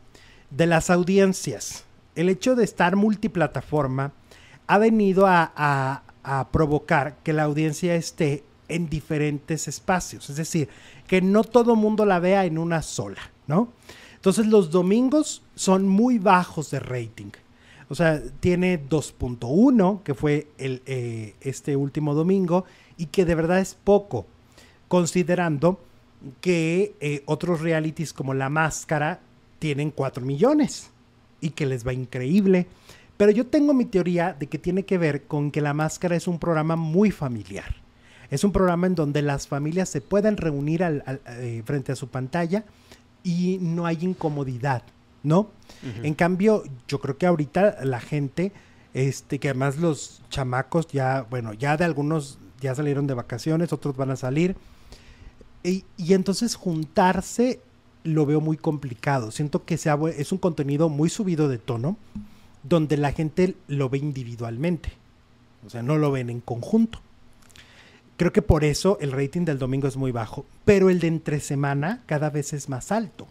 de las audiencias. El hecho de estar multiplataforma ha venido a, a provocar que la audiencia esté en diferentes espacios, es decir, que no todo mundo la vea en una sola, ¿no? Entonces los domingos son muy bajos de rating. O sea, tiene 2.1, que fue el, eh, este último domingo, y que de verdad es poco, considerando que eh, otros realities como La Máscara tienen 4 millones y que les va increíble. Pero yo tengo mi teoría de que tiene que ver con que La Máscara es un programa muy familiar. Es un programa en donde las familias se pueden reunir eh, frente a su pantalla y no hay incomodidad, ¿no? En cambio, yo creo que ahorita la gente, este, que además los chamacos ya, bueno, ya de algunos ya salieron de vacaciones, otros van a salir. Y, entonces juntarse lo veo muy complicado. Siento que sea, es un contenido muy subido de tono, donde la gente lo ve individualmente. O sea, no lo ven en conjunto. Creo que por eso el rating del domingo es muy bajo, pero el de entre semana cada vez es más alto.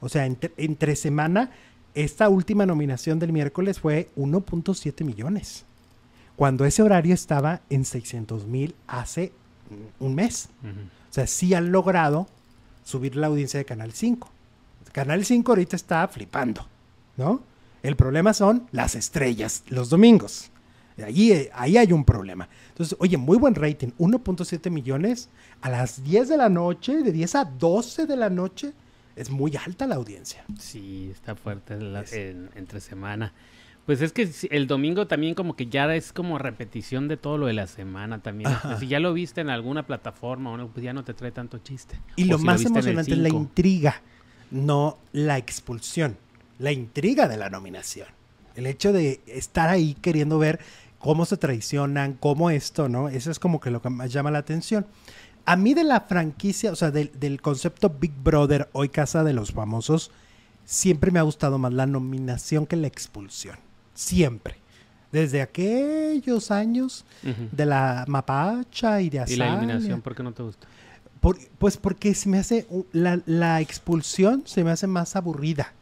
O sea, entre, semana, esta última nominación del miércoles fue 1.7 millones, cuando ese horario estaba en 600 mil hace un mes. O sea, sí han logrado subir la audiencia de Canal 5. Canal 5 ahorita está flipando, ¿no? El problema son las estrellas los domingos. Ahí, ahí hay un problema. Entonces, oye, muy buen rating, 1.7 millones a las 10 de la noche, de 10 a 12 de la noche, es muy alta la audiencia. Sí, está fuerte entre semana. Pues es que el domingo también como que ya es como repetición de todo lo de la semana también. si ya lo viste en alguna plataforma, pues ya no te trae tanto chiste. Y lo más emocionante es la intriga, no la expulsión. La intriga de la nominación. El hecho de estar ahí queriendo ver cómo se traicionan, cómo esto, ¿no? Eso es como que lo que más llama la atención. A mí de la franquicia, o sea, del, del concepto Big Brother, hoy Casa de los Famosos, siempre me ha gustado más la nominación que la expulsión. Siempre. Desde aquellos años de la mapacha y de Azalia. ¿Y la eliminación por qué no te gusta? pues porque se me hace, la, la, expulsión se me hace más aburrida.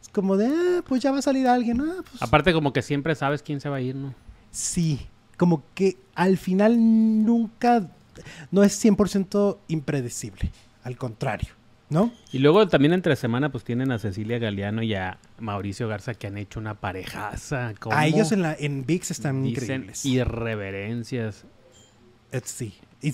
Es como de, ah, pues ya va a salir alguien. Ah, pues Aparte como que siempre sabes quién se va a ir, ¿no? Sí, como que al final nunca, no es 100% impredecible, al contrario, ¿no? Y luego también entre semana pues tienen a Cecilia Galeano y a Mauricio Garza que han hecho una parejaza. A ellos en, la, en VIX están increíbles. irreverencias. Eh, sí. Y,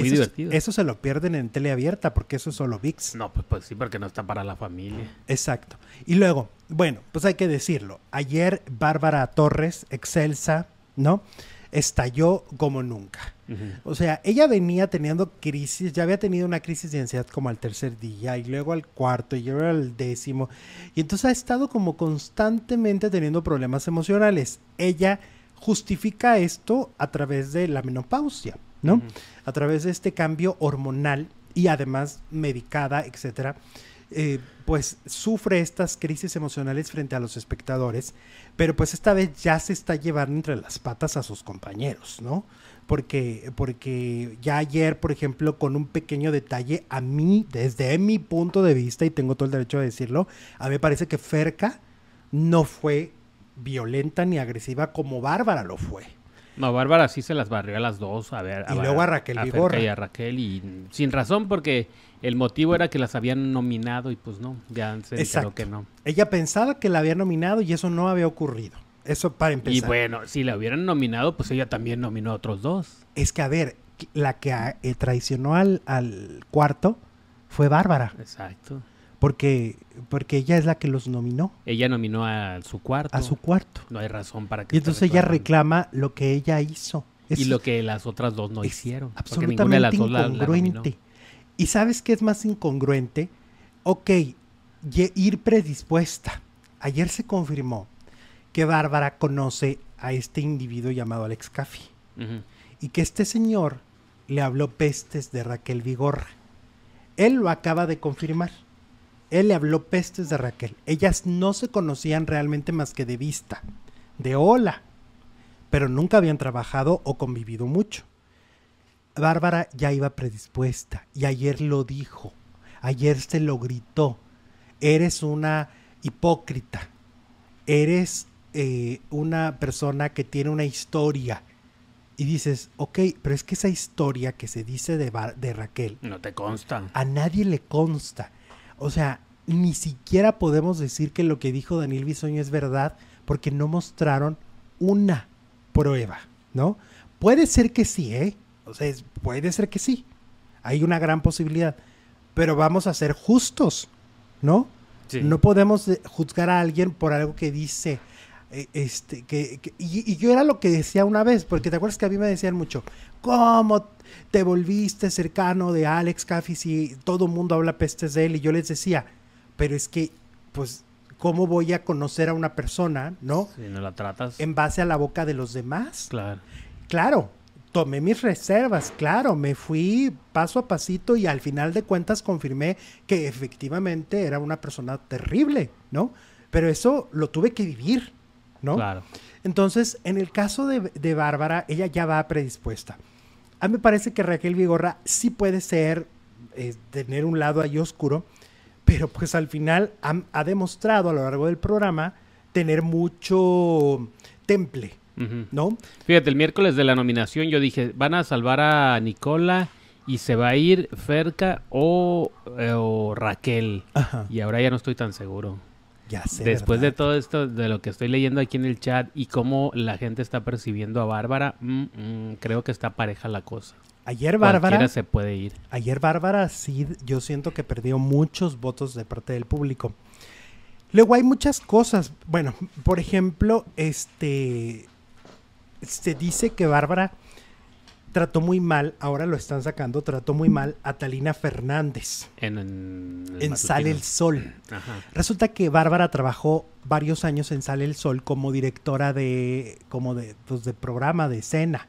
muy divertido. eso se lo pierden en teleabierta porque eso es solo VIX. No, pues, pues sí, porque no está para la familia. Exacto. Y luego, bueno, pues hay que decirlo. Ayer Bárbara Torres, Excelsa, ¿no? Estalló como nunca. O sea, ella venía teniendo crisis, ya había tenido una crisis de ansiedad como al tercer día y luego al cuarto y luego al décimo. Y entonces ha estado como constantemente teniendo problemas emocionales. Ella justifica esto a través de la menopausia, ¿no? A través de este cambio hormonal y además medicada, etcétera. Eh, pues sufre estas crisis emocionales frente a los espectadores, pero pues esta vez ya se está llevando entre las patas a sus compañeros, ¿no? Porque, porque ya ayer, por ejemplo, con un pequeño detalle, a mí, desde mi punto de vista, y tengo todo el derecho de decirlo, a mí me parece que Ferca no fue violenta ni agresiva como Bárbara lo fue. No, Bárbara sí se las barrió a las dos. A ver, y luego a Raquel a y a Raquel y sin razón porque el motivo era que las habían nominado y pues no, ya se dijo que no. Ella pensaba que la había nominado y eso no había ocurrido. Eso para empezar. Y bueno, si la hubieran nominado, pues ella también nominó a otros dos. Es que, a ver, la que eh, traicionó al, al cuarto fue Bárbara. Exacto. Porque, porque ella es la que los nominó. Ella nominó a su cuarto. A su cuarto. No hay razón para que. Y entonces ella reclama lo que ella hizo. y lo que las otras dos no hicieron. Absolutamente incongruente. ¿Y sabes qué es más incongruente? Ok, ir predispuesta. Ayer se confirmó que Bárbara conoce a este individuo llamado Alex Caffi. Y que este señor le habló pestes de Raquel Vigorra. Él lo acaba de confirmar. Él le habló pestes de Raquel. Ellas no se conocían realmente más que de vista, de hola, pero nunca habían trabajado o convivido mucho. Bárbara ya iba predispuesta y ayer lo dijo, ayer se lo gritó, eres una hipócrita, eres eh, una persona que tiene una historia. Y dices, ok, pero es que esa historia que se dice de, de Raquel... No te consta. A nadie le consta. O sea, ni siquiera podemos decir que lo que dijo Daniel Bisoño es verdad porque no mostraron una prueba, ¿no? Puede ser que sí, ¿eh? O sea, puede ser que sí. Hay una gran posibilidad. Pero vamos a ser justos, ¿no? No podemos juzgar a alguien por algo que dice. Eh, este, que, y, yo era lo que decía una vez, porque te acuerdas que a mí me decían mucho, ¿cómo te volviste cercano de Alex Caffi si todo el mundo habla pestes de él? Y yo les decía, pero es que, pues, ¿cómo voy a conocer a una persona, no? Si no la tratas. En base a la boca de los demás. Claro. Claro, tomé mis reservas, claro, me fui paso a pasito y al final de cuentas confirmé que efectivamente era una persona terrible, ¿no? Pero eso lo tuve que vivir, ¿no? Claro. Entonces, en el caso de, Bárbara, ella ya va predispuesta. A mí me parece que Raquel Vigorra sí puede ser, eh, tener un lado ahí oscuro, pero pues al final ha, demostrado a lo largo del programa tener mucho temple, ¿no? Fíjate, el miércoles de la nominación yo dije, van a salvar a Nicola y se va a ir Ferca o, eh, Raquel. Y ahora ya no estoy tan seguro. Ya sé. Después de todo esto, de lo que estoy leyendo aquí en el chat y cómo la gente está percibiendo a Bárbara, mm, mm, creo que está pareja la cosa. Ayer Bárbara. se puede ir. Ayer Bárbara sí, yo siento que perdió muchos votos de parte del público. Luego hay muchas cosas. Bueno, por ejemplo, este. Se dice que Bárbara trató muy mal, ahora lo están sacando, trató muy mal a Talina Fernández. En, en, Sale el Sol. (clears throat) Resulta que Bárbara trabajó varios años en Sale el Sol como directora de, como de, pues, de programa de escena.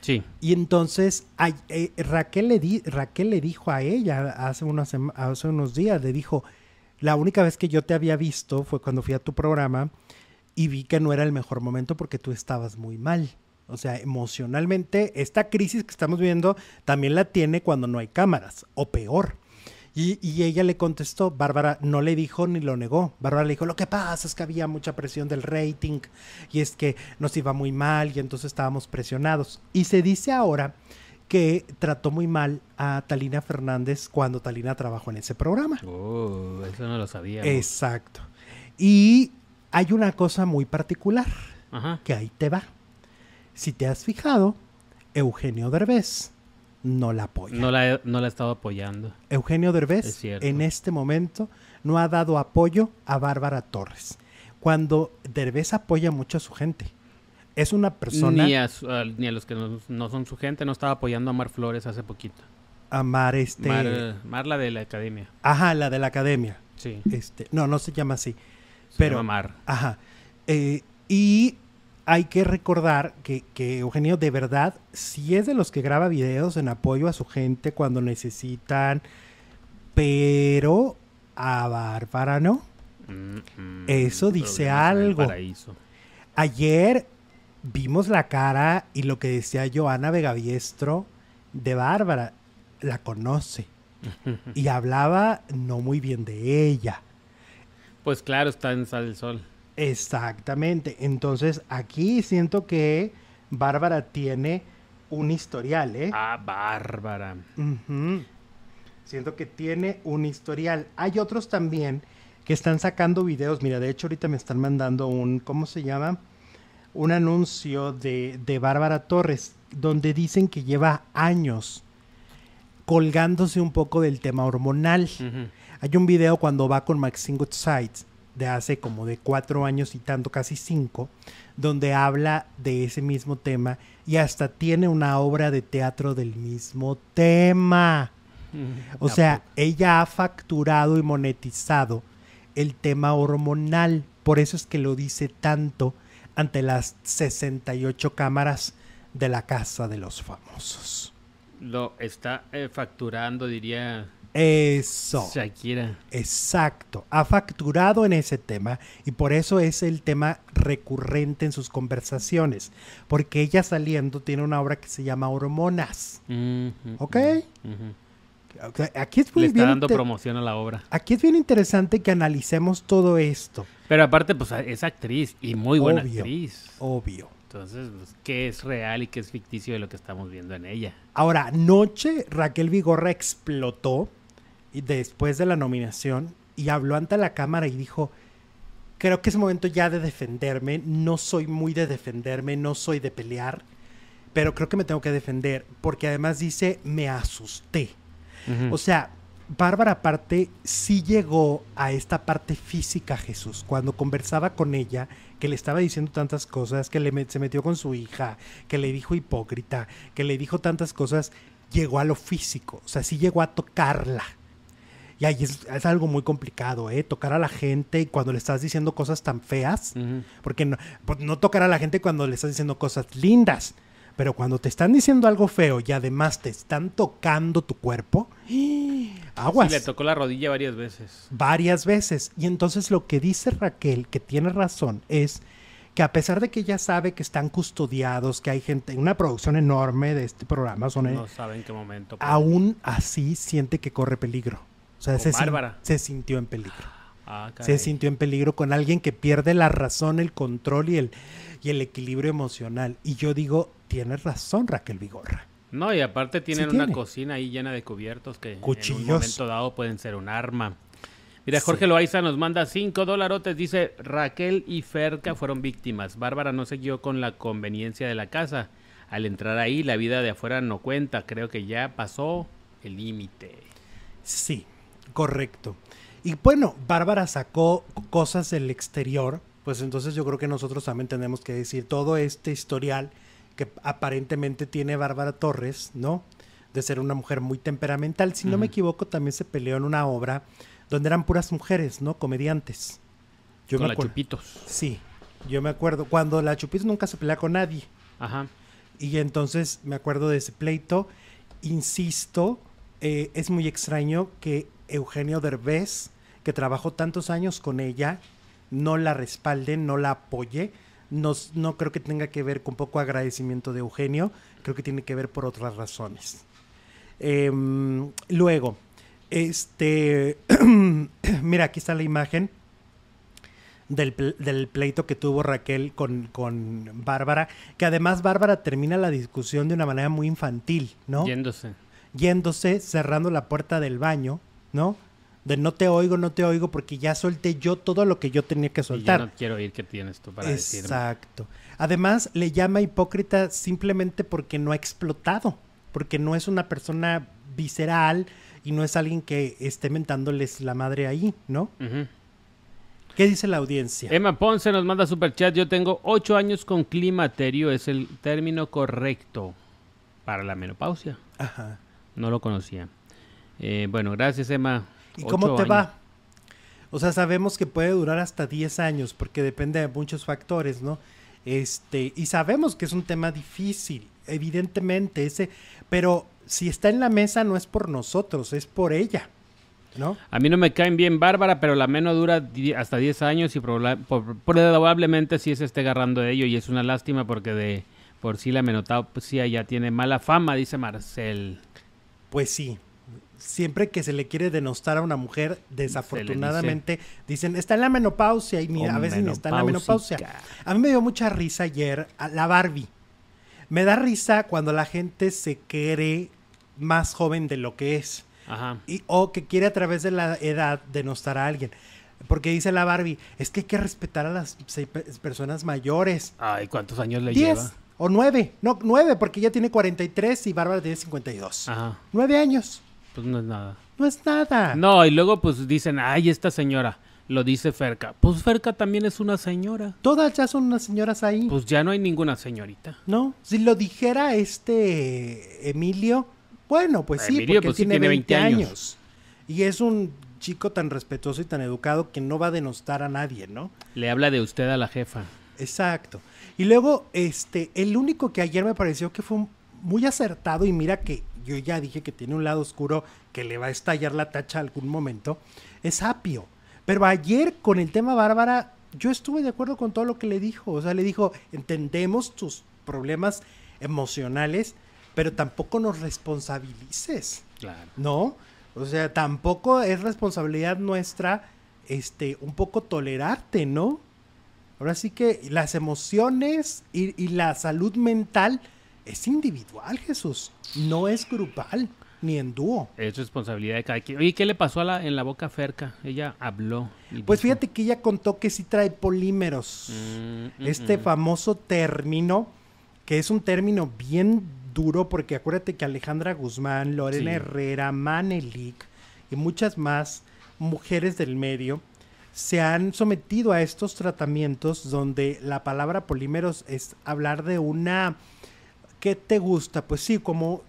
Sí. Y entonces eh, Raquel, le di, Raquel le dijo a ella hace, unos, hace unos días, le dijo, la única vez que yo te había visto fue cuando fui a tu programa y vi que no era el mejor momento porque tú estabas muy mal. O sea, emocionalmente, esta crisis que estamos viendo también la tiene cuando no hay cámaras, o peor. Y, ella le contestó, Bárbara no le dijo ni lo negó. Bárbara le dijo, lo que pasa es que había mucha presión del rating y es que nos iba muy mal y entonces estábamos presionados. Y se dice ahora que trató muy mal a Talina Fernández cuando Talina trabajó en ese programa. Oh, eso no lo sabía. Exacto. Y hay una cosa muy particular que ahí te va. Si te has fijado, Eugenio Derbez no la apoya. No la, no la ha estado apoyando. Eugenio Derbez en este momento no ha dado apoyo a Bárbara Torres. Cuando Derbez apoya mucho a su gente. Es una persona... Ni a, ni a los que no, son su gente, no estaba apoyando a Mar Flores hace poquito. A Mar este... Mar, la de la academia. Ajá, la de la academia. Sí. Este, no, no se llama así. Se pero, llama Mar. Ajá. Eh, y hay que recordar que, Eugenio de verdad sí es de los que graba videos en apoyo a su gente cuando necesitan, pero a Bárbara no. Mm, mm, Eso dice algo. Ayer vimos la cara y lo que decía Joana Vegaviestro de Bárbara. La conoce. (laughs) y hablaba no muy bien de ella. Pues claro, está en Sal del Sol. Exactamente. Entonces aquí siento que Bárbara tiene un historial, ¿eh? Ah, Bárbara. Siento que tiene un historial. Hay otros también que están sacando videos. Mira, de hecho ahorita me están mandando un, ¿cómo se llama? Un anuncio de, de Bárbara Torres, donde dicen que lleva años colgándose un poco del tema hormonal. Hay un video cuando va con Maxine Goodside de hace como de cuatro años y tanto, casi cinco, donde habla de ese mismo tema y hasta tiene una obra de teatro del mismo tema. O sea, ella ha facturado y monetizado el tema hormonal, por eso es que lo dice tanto ante las 68 cámaras de la Casa de los Famosos. Lo está eh, facturando, diría eso. Shakira. Exacto. Ha facturado en ese tema y por eso es el tema recurrente en sus conversaciones. Porque ella saliendo tiene una obra que se llama Hormonas. ¿Ok? Aquí es muy Le está dando promoción a la obra. Aquí es bien interesante que analicemos todo esto. Pero aparte, pues es actriz y muy buena actriz. Obvio. Entonces, pues, ¿qué es real y qué es ficticio de lo que estamos viendo en ella? Ahora, noche Raquel Vigorra explotó después de la nominación y habló ante la cámara y dijo, creo que es momento ya de defenderme, no soy muy de defenderme, no soy de pelear, pero creo que me tengo que defender, porque además dice, me asusté. O sea, Bárbara aparte sí llegó a esta parte física Jesús, cuando conversaba con ella, que le estaba diciendo tantas cosas, que le se metió con su hija, que le dijo hipócrita, que le dijo tantas cosas, llegó a lo físico, o sea, sí llegó a tocarla. Y ahí es, algo muy complicado, ¿eh? Tocar a la gente y cuando le estás diciendo cosas tan feas, porque no, pues, no tocar a la gente cuando le estás diciendo cosas lindas, pero cuando te están diciendo algo feo y además te están tocando tu cuerpo, (gasps) aguas. Sí, le tocó la rodilla varias veces. Varias veces. Y entonces lo que dice Raquel, que tiene razón, es que a pesar de que ella sabe que están custodiados, que hay gente, una producción enorme de este programa, son no sabe en qué momento. Aún así siente que corre peligro. O sea, se, se, sintió en peligro. Ah, se sintió en peligro con alguien que pierde la razón, el control y el, y el equilibrio emocional. Y yo digo, tienes razón Raquel Vigorra. No, y aparte tienen una cocina ahí llena de cubiertos que en un momento dado pueden ser un arma. Mira, Jorge Loaiza nos manda cinco dolarotes. Dice, Raquel y Ferca fueron víctimas. Bárbara no siguió con la conveniencia de la casa. Al entrar ahí, la vida de afuera no cuenta. Creo que ya pasó el límite. Sí, correcto. Y bueno, Bárbara sacó cosas del exterior. Pues entonces yo creo que nosotros también tenemos que decir todo este historial que aparentemente tiene Bárbara Torres, ¿no? De ser una mujer muy temperamental. Si no me equivoco, también se peleó en una obra donde eran puras mujeres, ¿no? Comediantes. Yo con me la Chupitos. Sí, yo me acuerdo. Cuando la Chupitos nunca se pelea con nadie. Ajá. Y entonces me acuerdo de ese pleito. Insisto, eh, es muy extraño que Eugenio Derbez, que trabajó tantos años con ella, no la respalde, no la apoye. No, no creo que tenga que ver con poco agradecimiento de Eugenio, creo que tiene que ver por otras razones. Em, luego, este, (clears throat) mira, aquí está la imagen del, pleito que tuvo Raquel con, con Bárbara, que además Bárbara termina la discusión de una manera muy infantil, ¿no? Yéndose. Yéndose, cerrando la puerta del baño, ¿no? De no te oigo, no te oigo, porque ya solté yo todo lo que yo tenía que soltar. Y no quiero oír qué tienes tú para decirme. Exacto. Además, le llama hipócrita simplemente porque no ha explotado, porque no es una persona visceral, y no es alguien que esté mentándoles la madre ahí, ¿no? ¿Qué dice la audiencia? Emma Ponce nos manda super chat. Yo tengo ocho años con climaterio, es el término correcto para la menopausia. Ajá. No lo conocía. Eh, bueno, gracias Emma. ¿Y cómo te va? O sea, sabemos que puede durar hasta 10 años porque depende de muchos factores, ¿no? Este, y sabemos que es un tema difícil, evidentemente, ese, pero si está en la mesa no es por nosotros, es por ella. ¿No? A mí no me caen bien Bárbara, pero la menos dura hasta 10 años y probablemente sí se esté agarrando de ello y es una lástima porque de por sí la menopausia ya tiene mala fama, dice Marcel. Pues sí, siempre que se le quiere denostar a una mujer, desafortunadamente dicen, está en la menopausia y a veces está en la menopausia. A mí me dio mucha risa ayer a la Barbie. Me da risa cuando la gente se cree más joven de lo que es. Ajá. Y, o que quiere a través de la edad denostar a alguien. Porque dice la Barbie, es que hay que respetar a las personas mayores. Ay, ¿cuántos años le Diez, lleva? O nueve. No, nueve, porque ella tiene 43 y Bárbara tiene 52. Ajá. Nueve años. Pues no es nada. No es nada. No, y luego pues dicen, ay, esta señora. Lo dice Ferca. Pues Ferca también es una señora. Todas ya son unas señoras ahí. Pues ya no hay ninguna señorita. No, si lo dijera este Emilio, bueno, pues sí, porque pues tiene, 20, años. Y es un chico tan respetuoso y tan educado que no va a denostar a nadie, ¿no? Le habla de usted a la jefa. Exacto. Y luego, este, el único que ayer me pareció que fue muy acertado, y mira que yo ya dije que tiene un lado oscuro que le va a estallar la tacha algún momento, es Apio. Pero ayer con el tema Bárbara, yo estuve de acuerdo con todo lo que le dijo. O sea, le dijo, entendemos tus problemas emocionales, pero tampoco nos responsabilices. Claro. ¿No? O sea, tampoco es responsabilidad nuestra, este, un poco tolerarte, ¿no? Ahora sí que las emociones y, y la salud mental es individual, Jesús, no es grupal ni en dúo. Es responsabilidad de cada quien. Oye, ¿qué le pasó a la, en la boca Ferca? Ella habló. Pues fíjate que ella contó que sí trae polímeros. Mm, mm, este mm. famoso término, que es un término bien duro, porque acuérdate que Alejandra Guzmán, Lorena Herrera, Manelik y muchas más mujeres del medio se han sometido a estos tratamientos donde la palabra polímeros es hablar de una... ¿Qué te gusta? Pues sí, como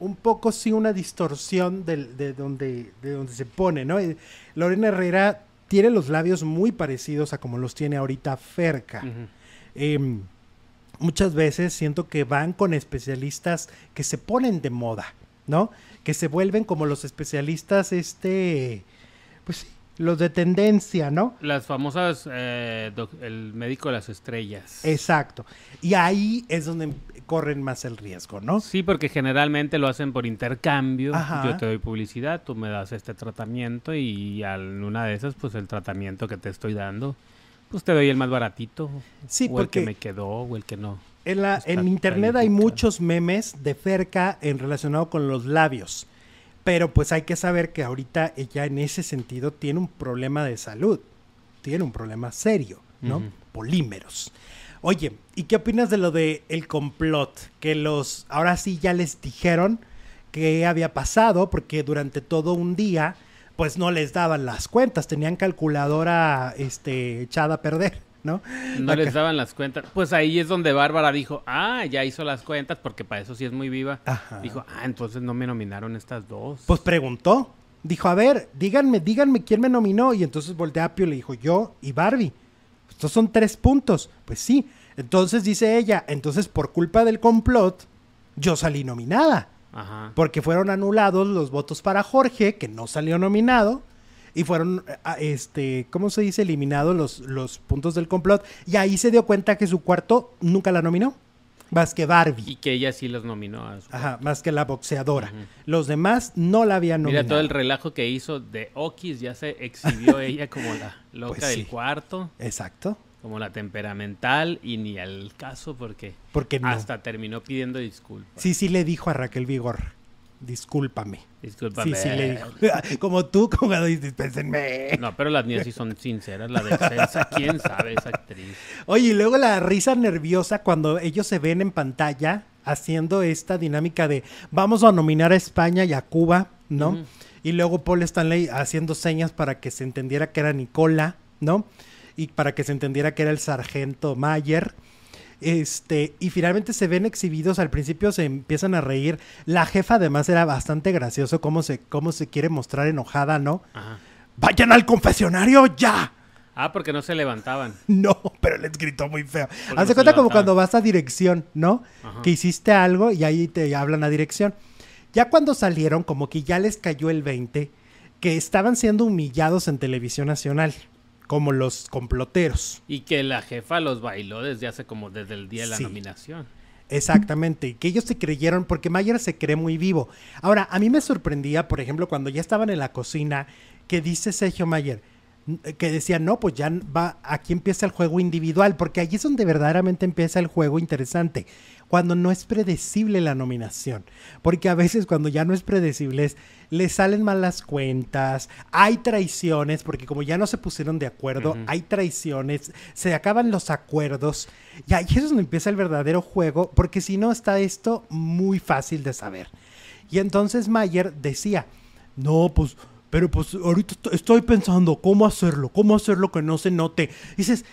un poco sí una distorsión de, donde, de donde se pone, ¿no? Lorena Herrera tiene los labios muy parecidos a como los tiene ahorita Ferca. Em, muchas veces siento que van con especialistas que se ponen de moda, ¿no? Que se vuelven como los especialistas, este, pues sí, los de tendencia, ¿no? Las famosas, eh, el médico de las estrellas. Exacto. Y ahí es donde corren más el riesgo, ¿no? Sí, porque generalmente lo hacen por intercambio. Yo te doy publicidad, tú me das este tratamiento y en una de esas, pues el tratamiento que te estoy dando, pues te doy el más baratito. Sí, o el que me quedó o el que no. En, la, en internet hay muchos memes de Ferca en relacionado con los labios. Pero pues hay que saber que ahorita ella en ese sentido tiene un problema de salud. Tiene un problema serio, ¿no? Polímeros. Oye, ¿y qué opinas de lo de el complot? Que los, ahora sí ya les dijeron qué había pasado, porque durante todo un día, pues no les daban las cuentas, tenían calculadora este, echada a perder. ¿No? No les daban las cuentas. Pues ahí es donde Bárbara dijo, ah, ya hizo las cuentas, porque para eso sí es muy viva. Dijo, ah, entonces no me nominaron estas dos. Pues preguntó. Dijo, a ver, díganme, díganme quién me nominó. Y entonces Volteapio le dijo, yo y Barbie. Estos son tres puntos. Pues sí. Entonces dice ella, entonces por culpa del complot, yo salí nominada. Ajá. Porque fueron anulados los votos para Jorge, que no salió nominado y fueron, eh, este, ¿cómo se dice? Eliminados los, los puntos del complot. Y ahí se dio cuenta que su cuarto nunca la nominó. Más que Barbie. Y que ella sí los nominó. A Ajá, más que la boxeadora. Los demás no la habían nominado. Mira todo el relajo que hizo de Okis, ya se exhibió (laughs) ella como la loca pues del cuarto. Exacto. Como la temperamental y ni al caso porque, porque hasta terminó pidiendo disculpas. Sí, sí le dijo a Raquel Vigor discúlpame. Discúlpame. Sí, sí le dijo. (laughs) Como tú, como dispénsenme. No, pero las mías sí son sinceras. La de Celsa, ¿quién sabe esa actriz? Oye, y luego la risa nerviosa cuando ellos se ven en pantalla haciendo esta dinámica de vamos a nominar a España y a Cuba, ¿no? Y luego Paul Stanley haciendo señas para que se entendiera que era Nicola, ¿no? Y para que se entendiera que era el sargento Mayer. Este, y finalmente se ven exhibidos, al principio se empiezan a reír. La jefa además era bastante gracioso cómo se, cómo se quiere mostrar enojada, ¿no? Vayan al confesionario ya. Ah, porque no se levantaban. (laughs) No, pero les gritó muy feo. Hace cuenta como cuando vas a dirección, ¿no? Que hiciste algo y ahí te hablan a dirección. Ya cuando salieron, como que ya les cayó el 20, que estaban siendo humillados en televisión nacional como los comploteros. Y que la jefa los bailó desde hace como desde el día de la nominación. Exactamente, y que ellos se creyeron, porque Mayer se cree muy vivo. Ahora, a mí me sorprendía, por ejemplo, cuando ya estaban en la cocina, que dice Sergio Mayer, que decía, no, pues ya va, aquí empieza el juego individual, porque allí es donde verdaderamente empieza el juego interesante cuando no es predecible la nominación. Porque a veces cuando ya no es predecible, le salen mal las cuentas, hay traiciones, porque como ya no se pusieron de acuerdo, hay traiciones, se acaban los acuerdos. Y ahí es donde empieza el verdadero juego, porque si no está esto muy fácil de saber. Y entonces Mayer decía, no, pues pero pues ahorita estoy pensando cómo hacerlo, cómo hacerlo que no se note. dices,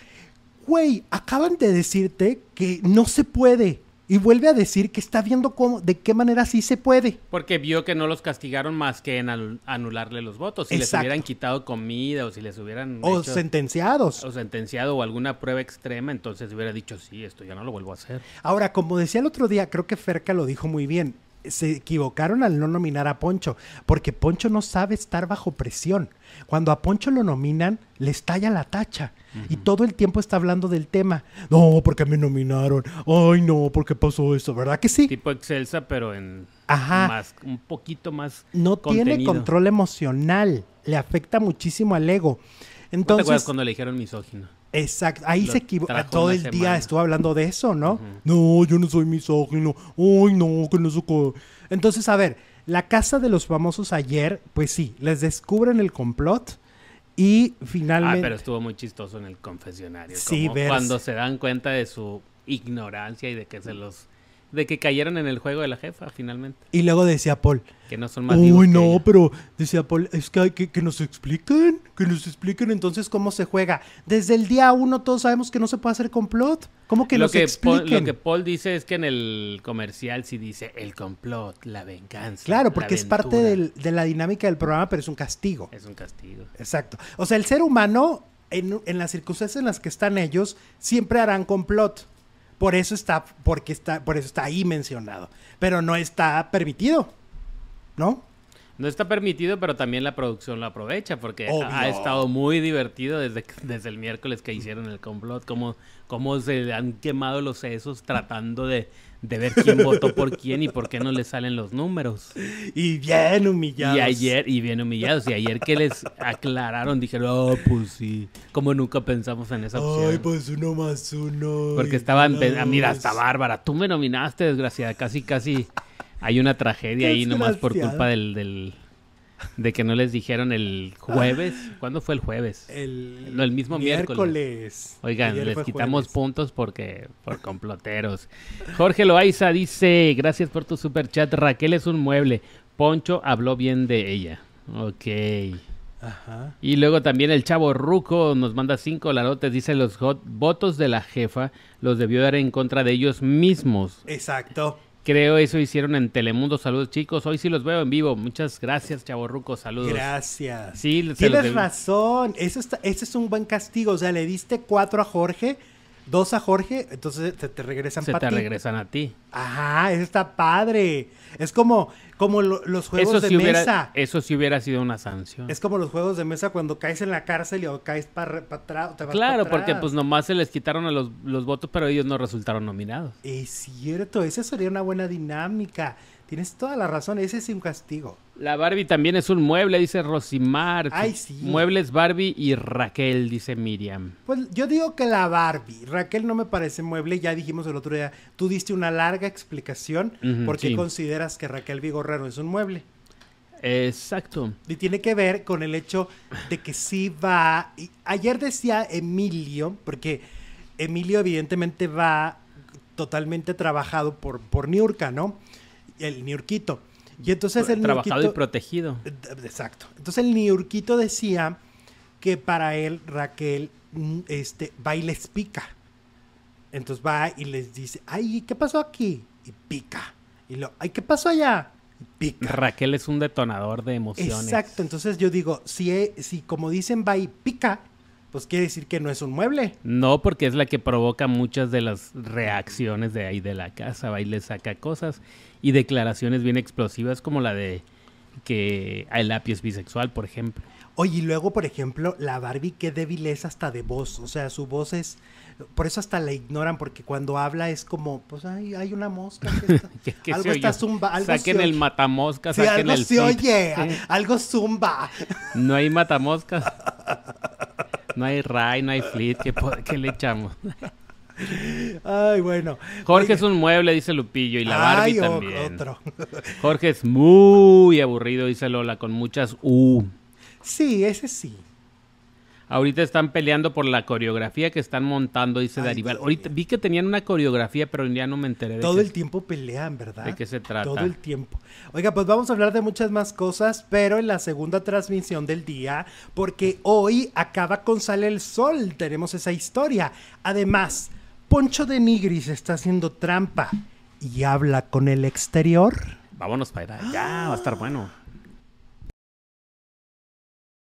güey, acaban de decirte que no se puede. Y vuelve a decir que está viendo cómo, de qué manera sí se puede. Porque vio que no los castigaron más que en anularle los votos. Si les hubieran quitado comida o si les hubieran. O sentenciados. O sentenciado o alguna prueba extrema, entonces hubiera dicho, sí, esto ya no lo vuelvo a hacer. Ahora, como decía el otro día, creo que Ferca lo dijo muy bien se equivocaron al no nominar a Poncho, porque Poncho no sabe estar bajo presión. Cuando a Poncho lo nominan, le estalla la tacha. Y todo el tiempo está hablando del tema. No, porque me nominaron. Ay, no, porque pasó eso, ¿verdad que sí? Tipo Excelsa, pero en más, un poquito más. No tiene control emocional. Le afecta muchísimo al ego. Entonces, ¿No te acuerdas cuando le dijeron misógino? Exacto, ahí se equivoca. Todo el día estuvo hablando de eso, ¿no? No, yo no soy misógino. Ay, no, que no soy. Entonces, a ver, la casa de los famosos ayer, pues sí, les descubren el complot y finalmente. Ah, pero estuvo muy chistoso en el confesionario. Sí, Cuando se dan cuenta de su ignorancia y de que se los de que cayeron en el juego de la jefa, finalmente. Y luego decía Paul. Que no son más Uy, no, pero decía Paul, es que que, que nos expliquen, que nos expliquen entonces cómo se juega. Desde el día uno todos sabemos que no se puede hacer complot. ¿Cómo que lo nos que expliquen? Paul, lo que Paul dice es que en el comercial sí dice el complot, la venganza. Claro, porque es parte de la dinámica del programa, pero es un castigo. Es un castigo. Exacto. O sea, el ser humano, en, en las circunstancias en las que están ellos, siempre harán complot. Por eso está, porque está, por eso está ahí mencionado. Pero no está permitido. ¿No? No está permitido, pero también la producción lo aprovecha porque ha estado muy divertido desde, desde el miércoles que hicieron el complot, cómo, cómo se han quemado los sesos tratando de, ver quién votó por quién y por qué no le salen los números. Y bien humillados. Y ayer, y bien humillados. Y ayer que les aclararon, dijeron, oh, pues sí, como nunca pensamos en esa opción. Ay, pues uno más uno. Porque estaban, mira, hasta Bárbara, tú me nominaste, desgraciada, casi, casi hay una tragedia ahí nomás por culpa del, de que no les dijeron el jueves. ¿Cuándo fue el jueves? El, el mismo miércoles. Oigan, les quitamos puntos porque por comploteros. Jorge Loaiza dice, gracias por tu super chat. Raquel es un mueble. Poncho habló bien de ella. Ok. Ajá. Y luego también el chavo Ruco nos manda cinco larotes, dice los votos de la jefa los debió dar en contra de ellos mismos. Exacto. Creo eso hicieron en Telemundo. Saludos, chicos. Hoy sí los veo en vivo. Muchas gracias, Chaborruco. Saludos. Gracias. Sí, Tienes razón. Eso está, ese es un buen castigo. O sea, le diste cuatro a Jorge dos a Jorge, entonces te, te regresan Se te regresan a ti. Ajá, eso está padre. Es como, como los juegos de mesa. Eso sí hubiera sido una sanción. Es como los juegos de mesa cuando caes en la cárcel y caes para atrás. claro, porque pues nomás se les quitaron a los, los votos, pero ellos no resultaron nominados. Es cierto, esa sería una buena dinámica. Tienes toda la razón, ese es un castigo. La Barbie también es un mueble, dice Rosimar. Ay, sí. Muebles Barbie y Raquel, dice Miriam. Pues yo digo que la Barbie. Raquel no me parece mueble, ya dijimos el otro día. Tú diste una larga explicación por qué consideras que Raquel Vigorra no es un mueble. Exacto. Y tiene que ver con el hecho de que sí va. ayer decía Emilio, porque Emilio evidentemente va totalmente trabajado por, por Niurka, ¿no? el niurquito. Y entonces el Trabajado y protegido. Exacto. Entonces el niurquito decía que para él Raquel mm, este, va y les pica. Entonces va y les dice, ay, ¿qué pasó aquí? Y pica. Y lo, ay, ¿qué pasó allá? Y pica. Raquel es un detonador de emociones. Exacto. Entonces yo digo, si, si como dicen va y pica, pues quiere decir que no es un mueble. No, porque es la que provoca muchas de las reacciones de ahí de la casa, va y le saca cosas y declaraciones bien explosivas como la de que el lápiz es bisexual, por ejemplo. Oye, y luego, por ejemplo, la Barbie, qué débil es hasta de voz. O sea, su voz es. Por eso hasta la ignoran, porque cuando habla es como, pues hay, hay una mosca. Que (laughs) algo está zumba. saquen el matamosca, sí, saquen algo se oye, algo zumba. No hay (laughs) matamoscas. No hay Ray, no hay Fleet. ¿Qué, le echamos? Ay, bueno. Jorge es un mueble, dice Lupillo, y la Barbie también. Otro. (laughs) Jorge es muy aburrido, dice Lola, con muchas U. Sí, ese sí. Ahorita están peleando por la coreografía que están montando, dice Daribal. Ahorita vi que tenían una coreografía, pero ya no me enteré de Todo el tiempo pelean, ¿verdad? ¿De qué se trata? Todo el tiempo. Oiga, pues vamos a hablar de muchas más cosas, pero en la segunda transmisión del día, porque hoy acaba con Sale el Sol. Tenemos esa historia. Además, Poncho de Nigris está haciendo trampa y habla con el exterior. Vámonos para allá. Ya, va a estar bueno.